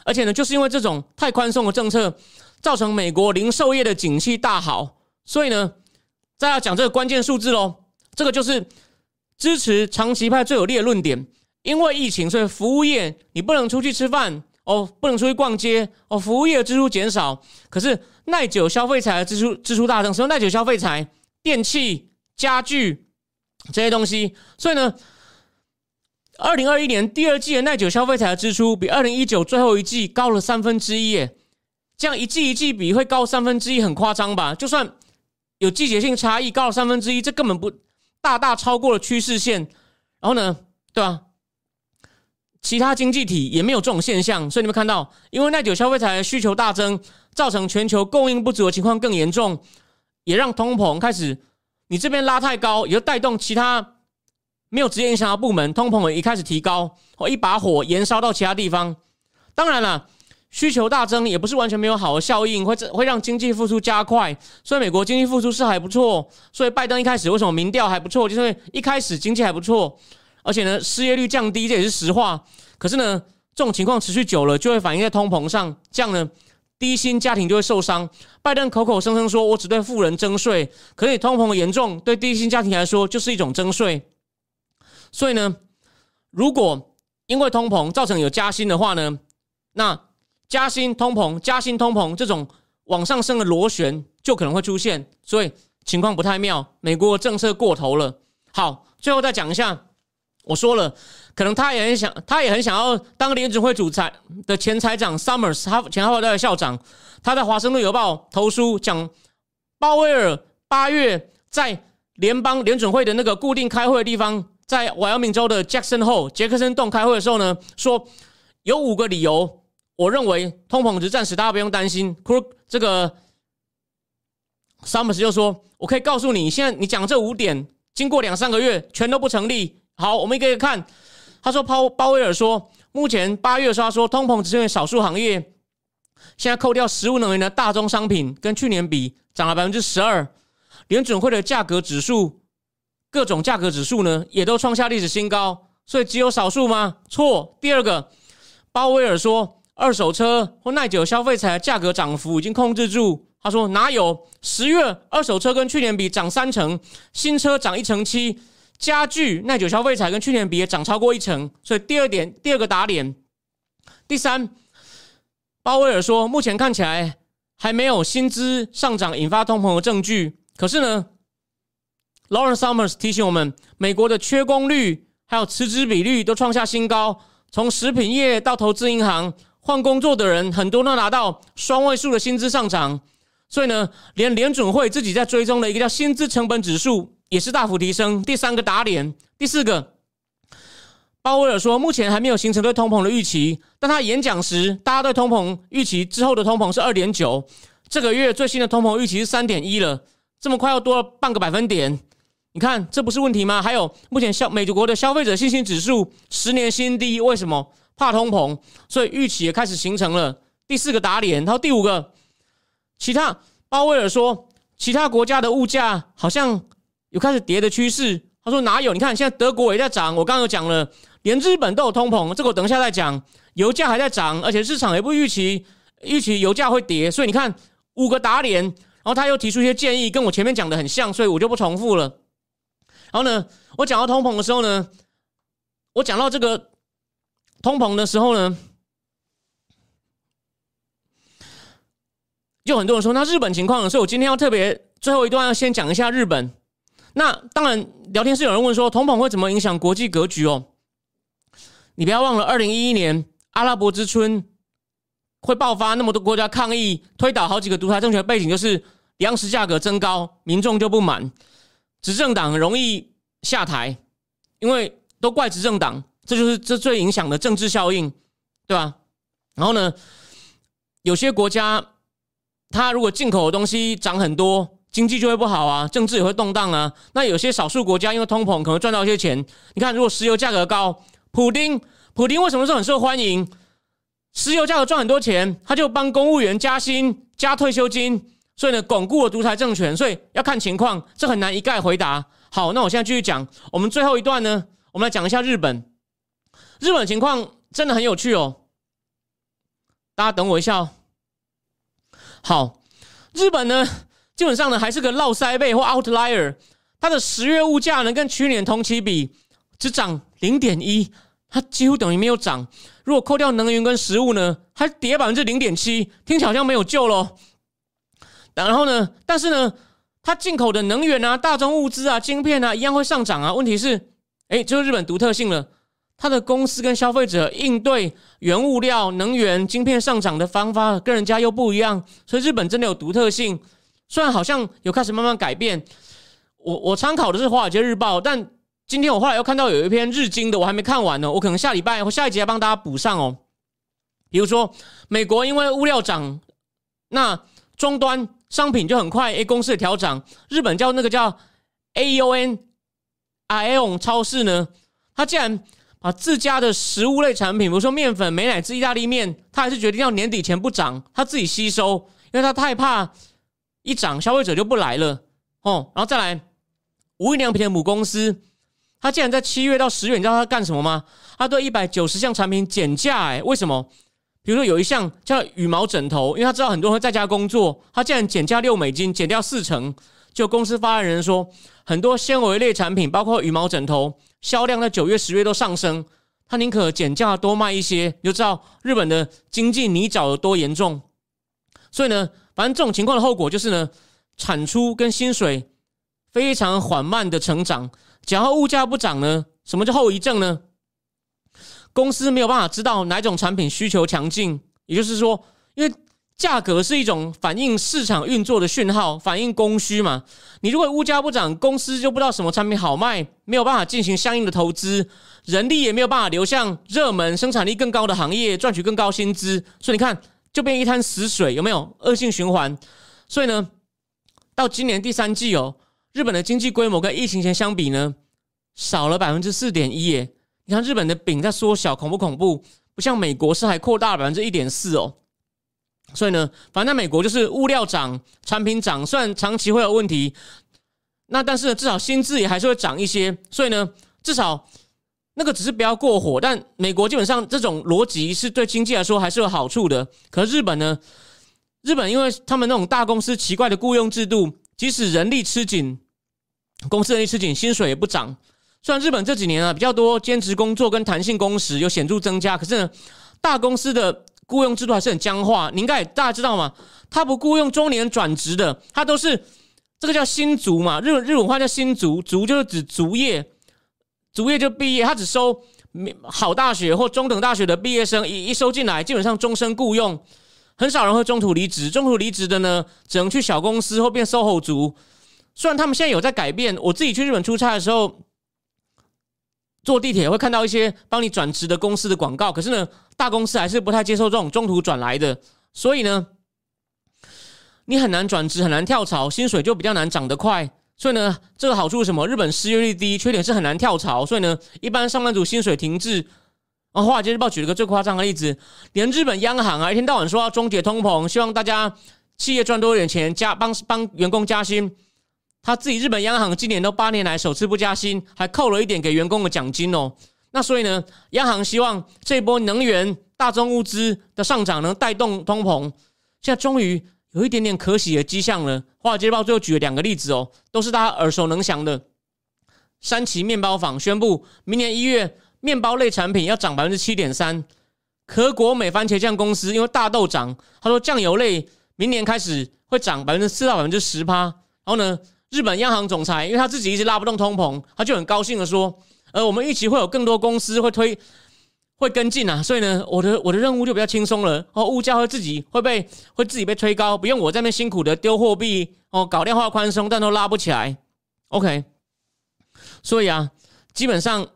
Speaker 1: 而且呢，就是因为这种太宽松的政策，造成美国零售业的景气大好，所以呢，再要讲这个关键数字喽。这个就是支持长期派最有力的论点。因为疫情，所以服务业你不能出去吃饭哦，不能出去逛街哦，服务业的支出减少。可是耐久消费财的支出支出大增，什么耐久消费财？电器、家具这些东西。所以呢。二零二一年第二季的耐久消费财的支出比二零一九最后一季高了三分之一，耶！这样一季一季比会高三分之一，很夸张吧？就算有季节性差异，高了三分之一，这根本不大大超过了趋势线。然后呢，对吧？其他经济体也没有这种现象，所以你们看到，因为耐久消费财的需求大增，造成全球供应不足的情况更严重，也让通膨开始，你这边拉太高，也就带动其他。没有直接影响的部门，通膨一开始提高，哦，一把火燃烧到其他地方。当然了，需求大增也不是完全没有好的效应，会会让经济复苏加快。所以美国经济复苏是还不错。所以拜登一开始为什么民调还不错，就是因为一开始经济还不错，而且呢失业率降低，这也是实话。可是呢，这种情况持续久了，就会反映在通膨上，这样呢低薪家庭就会受伤。拜登口口声声说我只对富人征税，可是通膨严重，对低薪家庭来说就是一种征税。所以呢，如果因为通膨造成有加薪的话呢，那加薪、通膨、加薪、通膨这种往上升的螺旋就可能会出现，所以情况不太妙。美国政策过头了。好，最后再讲一下，我说了，可能他也很想，他也很想要当联准会主裁的前财长 Summers，他前哈佛大学校长，他在华盛顿邮报投书讲，鲍威尔八月在联邦联准会的那个固定开会的地方，在瓦尔明州的 Jackson Hole 杰克森洞开会的时候呢，说有五个理由。我认为通膨值暂时大家不用担心。这个 Summers 就说：“我可以告诉你，现在你讲这五点，经过两三个月全都不成立。”好，我们一个一个看。他说：“鲍鲍威尔说，目前八月的时候，他说通膨只是因为少数行业，现在扣掉食物能源的大宗商品，跟去年比涨了百分之十二。联准会的价格指数，各种价格指数呢，也都创下历史新高。所以只有少数吗？错。第二个，鲍威尔说。”二手车或耐久消费财价格涨幅已经控制住。他说：“哪有？十月二手车跟去年比涨三成，新车涨一成七，家具耐久消费才跟去年比也涨超过一成。所以第二点，第二个打脸。第三，鲍威尔说，目前看起来还没有薪资上涨引发通膨的证据。可是呢，Lawrence Summers 提醒我们，美国的缺工率还有辞职比率都创下新高，从食品业到投资银行。”换工作的人很多都拿到双位数的薪资上涨，所以呢，连联准会自己在追踪的一个叫薪资成本指数也是大幅提升。第三个打脸，第四个，鲍威尔说目前还没有形成对通膨的预期，但他演讲时大家对通膨预期之后的通膨是二点九，这个月最新的通膨预期是三点一了，这么快要多了半个百分点，你看这不是问题吗？还有目前消美国的消费者信心指数十年新低，为什么？怕通膨，所以预期也开始形成了第四个打脸。然后第五个，其他鲍威尔说，其他国家的物价好像开始跌的趋势。他说哪有？你看现在德国也在涨，我刚刚有讲了，连日本都有通膨，这个我等一下再讲。油价还在涨，而且市场也不预期预期油价会跌，所以你看五个打脸。然后他又提出一些建议，跟我前面讲的很像，所以我就不重复了。然后呢，我讲到通膨的时候呢，我讲到这个。通膨的时候呢，就很多人说那日本情况，所以我今天要特别最后一段要先讲一下日本。那当然，聊天室有人问说通膨会怎么影响国际格局哦？你不要忘了，二零一一年阿拉伯之春会爆发，那么多国家抗议，推倒好几个独裁政权，背景就是粮食价格增高，民众就不满，执政党很容易下台，因为都怪执政党。这就是这最影响的政治效应，对吧？然后呢，有些国家，它如果进口的东西涨很多，经济就会不好啊，政治也会动荡啊。那有些少数国家因为通膨可能赚到一些钱。你看，如果石油价格高，普丁，普丁为什么是很受欢迎？石油价格赚很多钱，他就帮公务员加薪、加退休金，所以呢，巩固了独裁政权。所以要看情况，这很难一概回答。好，那我现在继续讲，我们最后一段呢，我们来讲一下日本。日本情况真的很有趣哦，大家等我一下哦。好，日本呢，基本上呢还是个落塞背或 outlier，它的十月物价呢跟去年同期比只涨零点一，它几乎等于没有涨。如果扣掉能源跟食物呢，还跌百分之零点七，听起来好像没有救喽。然后呢，但是呢，它进口的能源啊、大宗物资啊、晶片啊一样会上涨啊。问题是，哎，就是日本独特性了。他的公司跟消费者应对原物料、能源、晶片上涨的方法跟人家又不一样，所以日本真的有独特性。虽然好像有开始慢慢改变，我我参考的是《华尔街日报》，但今天我后来又看到有一篇日经的，我还没看完呢，我可能下礼拜或下一节帮大家补上哦。比如说，美国因为物料涨，那终端商品就很快 A 公司的调涨。日本叫那个叫 A U N I O N 超市呢，它竟然。把自家的食物类产品，比如说面粉、美乃滋、意大利面，他还是决定要年底前不涨，他自己吸收，因为他太怕一涨消费者就不来了哦。然后再来无印良品的母公司，他竟然在七月到十月，你知道他干什么吗？他对一百九十项产品减价，哎，为什么？比如说有一项叫羽毛枕头，因为他知道很多人会在家工作，他竟然减价六美金，减掉四成。就公司发言人说，很多纤维类产品，包括羽毛枕头，销量在九月、十月都上升。他宁可减价多卖一些，你就知道日本的经济泥沼有多严重。所以呢，反正这种情况的后果就是呢，产出跟薪水非常缓慢的成长。假如物价不涨呢，什么叫后遗症呢？公司没有办法知道哪种产品需求强劲，也就是说，因为价格是一种反映市场运作的讯号，反映供需嘛。你如果物价不涨，公司就不知道什么产品好卖，没有办法进行相应的投资，人力也没有办法流向热门、生产力更高的行业赚取更高薪资，所以你看，就变一滩死水，有没有恶性循环？所以呢，到今年第三季哦，日本的经济规模跟疫情前相比呢，少了百分之四点一耶。你看日本的饼在缩小，恐不恐怖？不像美国是还扩大了百分之一点四哦。所以呢，反正美国就是物料涨，产品涨，虽然长期会有问题，那但是至少薪资也还是会涨一些。所以呢，至少那个只是不要过火。但美国基本上这种逻辑是对经济来说还是有好处的。可日本呢，日本因为他们那种大公司奇怪的雇佣制度，即使人力吃紧，公司人力吃紧，薪水也不涨。虽然日本这几年啊比较多兼职工作跟弹性工时有显著增加，可是呢，大公司的雇佣制度还是很僵化。你应该大家知道吗？他不雇佣中年转职的，他都是这个叫新卒嘛，日日文话叫新卒，卒就是指卒业，卒业就毕业，他只收好大学或中等大学的毕业生，一一收进来，基本上终身雇佣，很少人会中途离职。中途离职的呢，只能去小公司或变 SOHO 族。虽然他们现在有在改变，我自己去日本出差的时候。坐地铁会看到一些帮你转职的公司的广告，可是呢，大公司还是不太接受这种中途转来的，所以呢，你很难转职，很难跳槽，薪水就比较难涨得快。所以呢，这个好处是什么？日本失业率低，缺点是很难跳槽。所以呢，一般上班族薪水停滞。啊，华尔街日报举了个最夸张的例子，连日本央行啊，一天到晚说要终结通膨，希望大家企业赚多一点钱，加帮帮员工加薪。他自己日本央行今年都八年来首次不加薪，还扣了一点给员工的奖金哦。那所以呢，央行希望这波能源、大宗物资的上涨能带动通膨。现在终于有一点点可喜的迹象呢。华尔街日报最后举了两个例子哦，都是大家耳熟能详的。山崎面包坊宣布，明年一月面包类产品要涨百分之七点三。可国美番茄酱公司因为大豆涨，他说酱油类明年开始会涨百分之四到百分之十趴。然后呢？日本央行总裁，因为他自己一直拉不动通膨，他就很高兴的说：“呃，我们预期会有更多公司会推，会跟进啊，所以呢，我的我的任务就比较轻松了。哦，物价会自己会被会自己被推高，不用我在那辛苦的丢货币哦，搞量化宽松，但都拉不起来。OK，所以啊，基本上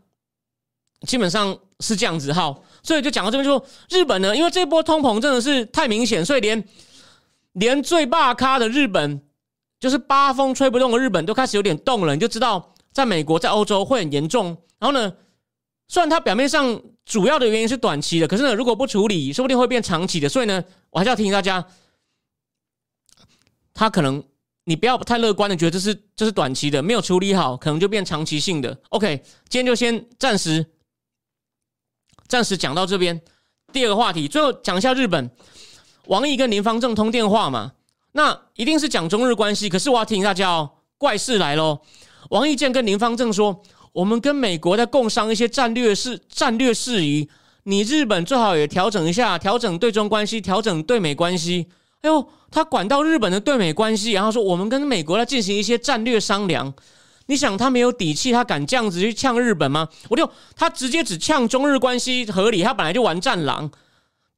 Speaker 1: 基本上是这样子哈。所以就讲到这边，就说日本呢，因为这波通膨真的是太明显，所以连连最霸咖的日本。”就是八风吹不动的日本都开始有点动了，你就知道在美国、在欧洲会很严重。然后呢，虽然它表面上主要的原因是短期的，可是呢，如果不处理，说不定会变长期的。所以呢，我还是要提醒大家，他可能你不要太乐观的觉得这是这是短期的，没有处理好，可能就变长期性的。OK，今天就先暂时暂时讲到这边。第二个话题，最后讲一下日本，王毅跟林方正通电话嘛。那一定是讲中日关系，可是我要提醒大家哦，怪事来喽！王毅健跟林方正说，我们跟美国在共商一些战略事战略事宜，你日本最好也调整一下，调整对中关系，调整对美关系。哎呦，他管到日本的对美关系，然后说我们跟美国在进行一些战略商量。你想他没有底气，他敢这样子去呛日本吗？我就他直接只呛中日关系合理，他本来就玩战狼。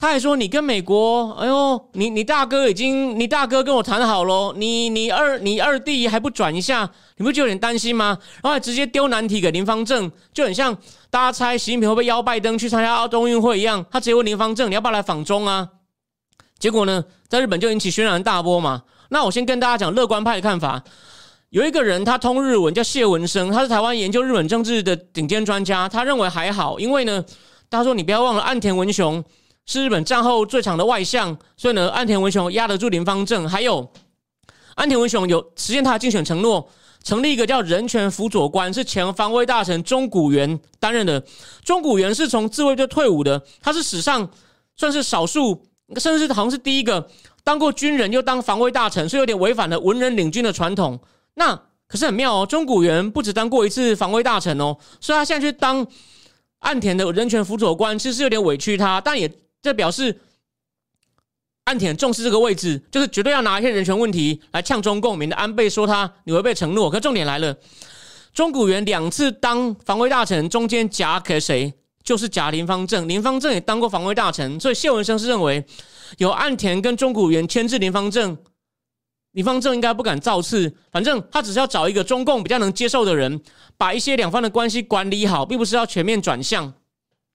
Speaker 1: 他还说：“你跟美国，哎呦，你你大哥已经，你大哥跟我谈好喽，你你二你二弟还不转一下，你不就有点担心吗？然后还直接丢难题给林方正，就很像大家猜习近平会不会邀拜登去参加奥冬运会一样，他直接问林方正，你要不要来访中啊？结果呢，在日本就引起轩然大波嘛。那我先跟大家讲乐观派的看法，有一个人他通日文叫谢文生，他是台湾研究日本政治的顶尖专家，他认为还好，因为呢，他说你不要忘了岸田文雄。”是日本战后最强的外相，所以呢，岸田文雄压得住林方正。还有，岸田文雄有实现他的竞选承诺，成立一个叫人权辅佐官，是前防卫大臣中谷元担任的。中谷元是从自卫队退伍的，他是史上算是少数，甚至是好像是第一个当过军人又当防卫大臣，所以有点违反了文人领军的传统。那可是很妙哦，中古元不止当过一次防卫大臣哦，所以他现在去当岸田的人权辅佐官，其实有点委屈他，但也这表示岸田重视这个位置，就是绝对要拿一些人权问题来呛中共，免得安倍说他你违背承诺。可重点来了，中古元两次当防卫大臣，中间夹给谁？就是夹林方正，林方正也当过防卫大臣，所以谢文生是认为有岸田跟中古元牵制林方正。林方正应该不敢造次，反正他只是要找一个中共比较能接受的人，把一些两方的关系管理好，并不是要全面转向。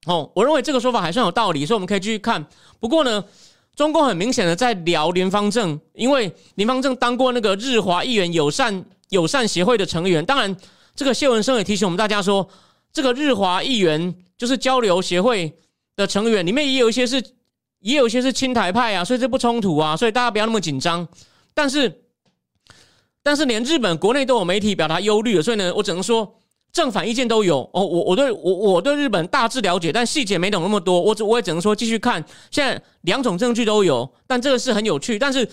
Speaker 1: 哦，我认为这个说法还算有道理，所以我们可以继续看。不过呢，中共很明显的在聊林方正，因为林方正当过那个日华议员友善友善协会的成员。当然，这个谢文生也提醒我们大家说，这个日华议员就是交流协会的成员，里面也有一些是也有一些是亲台派啊，所以这不冲突啊，所以大家不要那么紧张。但是，但是连日本国内都有媒体表达忧虑了，所以呢，我只能说正反意见都有哦。我我对我我对日本大致了解，但细节没懂那么多。我只我也只能说继续看。现在两种证据都有，但这个是很有趣。但是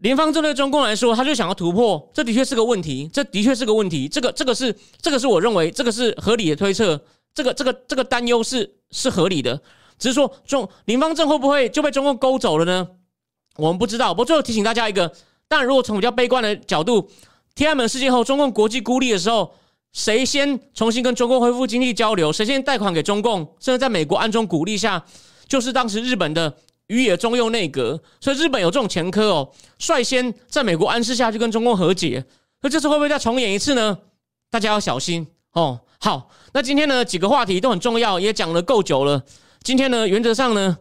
Speaker 1: 联方针对中共来说，他就想要突破，这的确是个问题，这的确是个问题。这个这个是这个是我认为这个是合理的推测，这个这个这个担忧是是合理的。只是说中林方正会不会就被中共勾走了呢？我们不知道，不过最后提醒大家一个：，但如果从比较悲观的角度，天安门事件后，中共国际孤立的时候，谁先重新跟中共恢复经济交流，谁先贷款给中共，甚至在美国暗中鼓励下，就是当时日本的宇野中右内阁。所以日本有这种前科哦，率先在美国暗示下去跟中共和解。那这次会不会再重演一次呢？大家要小心哦。好，那今天呢几个话题都很重要，也讲了够久了。今天呢，原则上呢。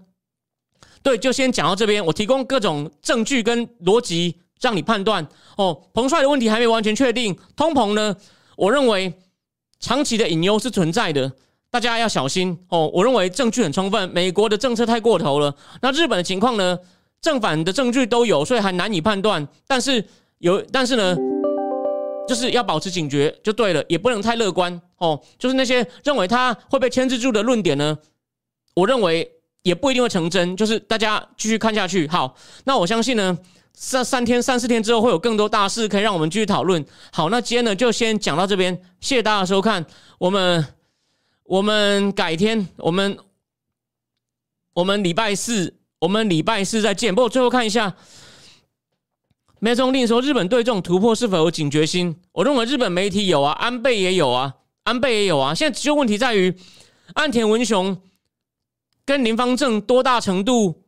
Speaker 1: 对，就先讲到这边。我提供各种证据跟逻辑，让你判断。哦，彭帅的问题还没完全确定。通膨呢，我认为长期的隐忧是存在的，大家要小心。哦，我认为证据很充分，美国的政策太过头了。那日本的情况呢，正反的证据都有，所以还难以判断。但是有，但是呢，就是要保持警觉就对了，也不能太乐观。哦，就是那些认为他会被牵制住的论点呢，我认为。也不一定会成真，就是大家继续看下去。好，那我相信呢，三三天、三四天之后会有更多大事可以让我们继续讨论。好，那今天呢就先讲到这边，谢谢大家收看。我们我们改天，我们我们礼拜四，我们礼拜四再见。不过最后看一下，梅中令说日本对这种突破是否有警觉心？我认为日本媒体有啊，安倍也有啊，安倍也有啊。现在只有问题在于岸田文雄。跟林方正多大程度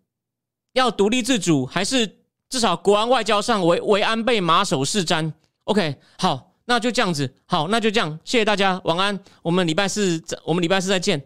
Speaker 1: 要独立自主，还是至少国安外交上为为安倍马首是瞻？OK，好，那就这样子，好，那就这样，谢谢大家，晚安，我们礼拜四，我们礼拜四再见。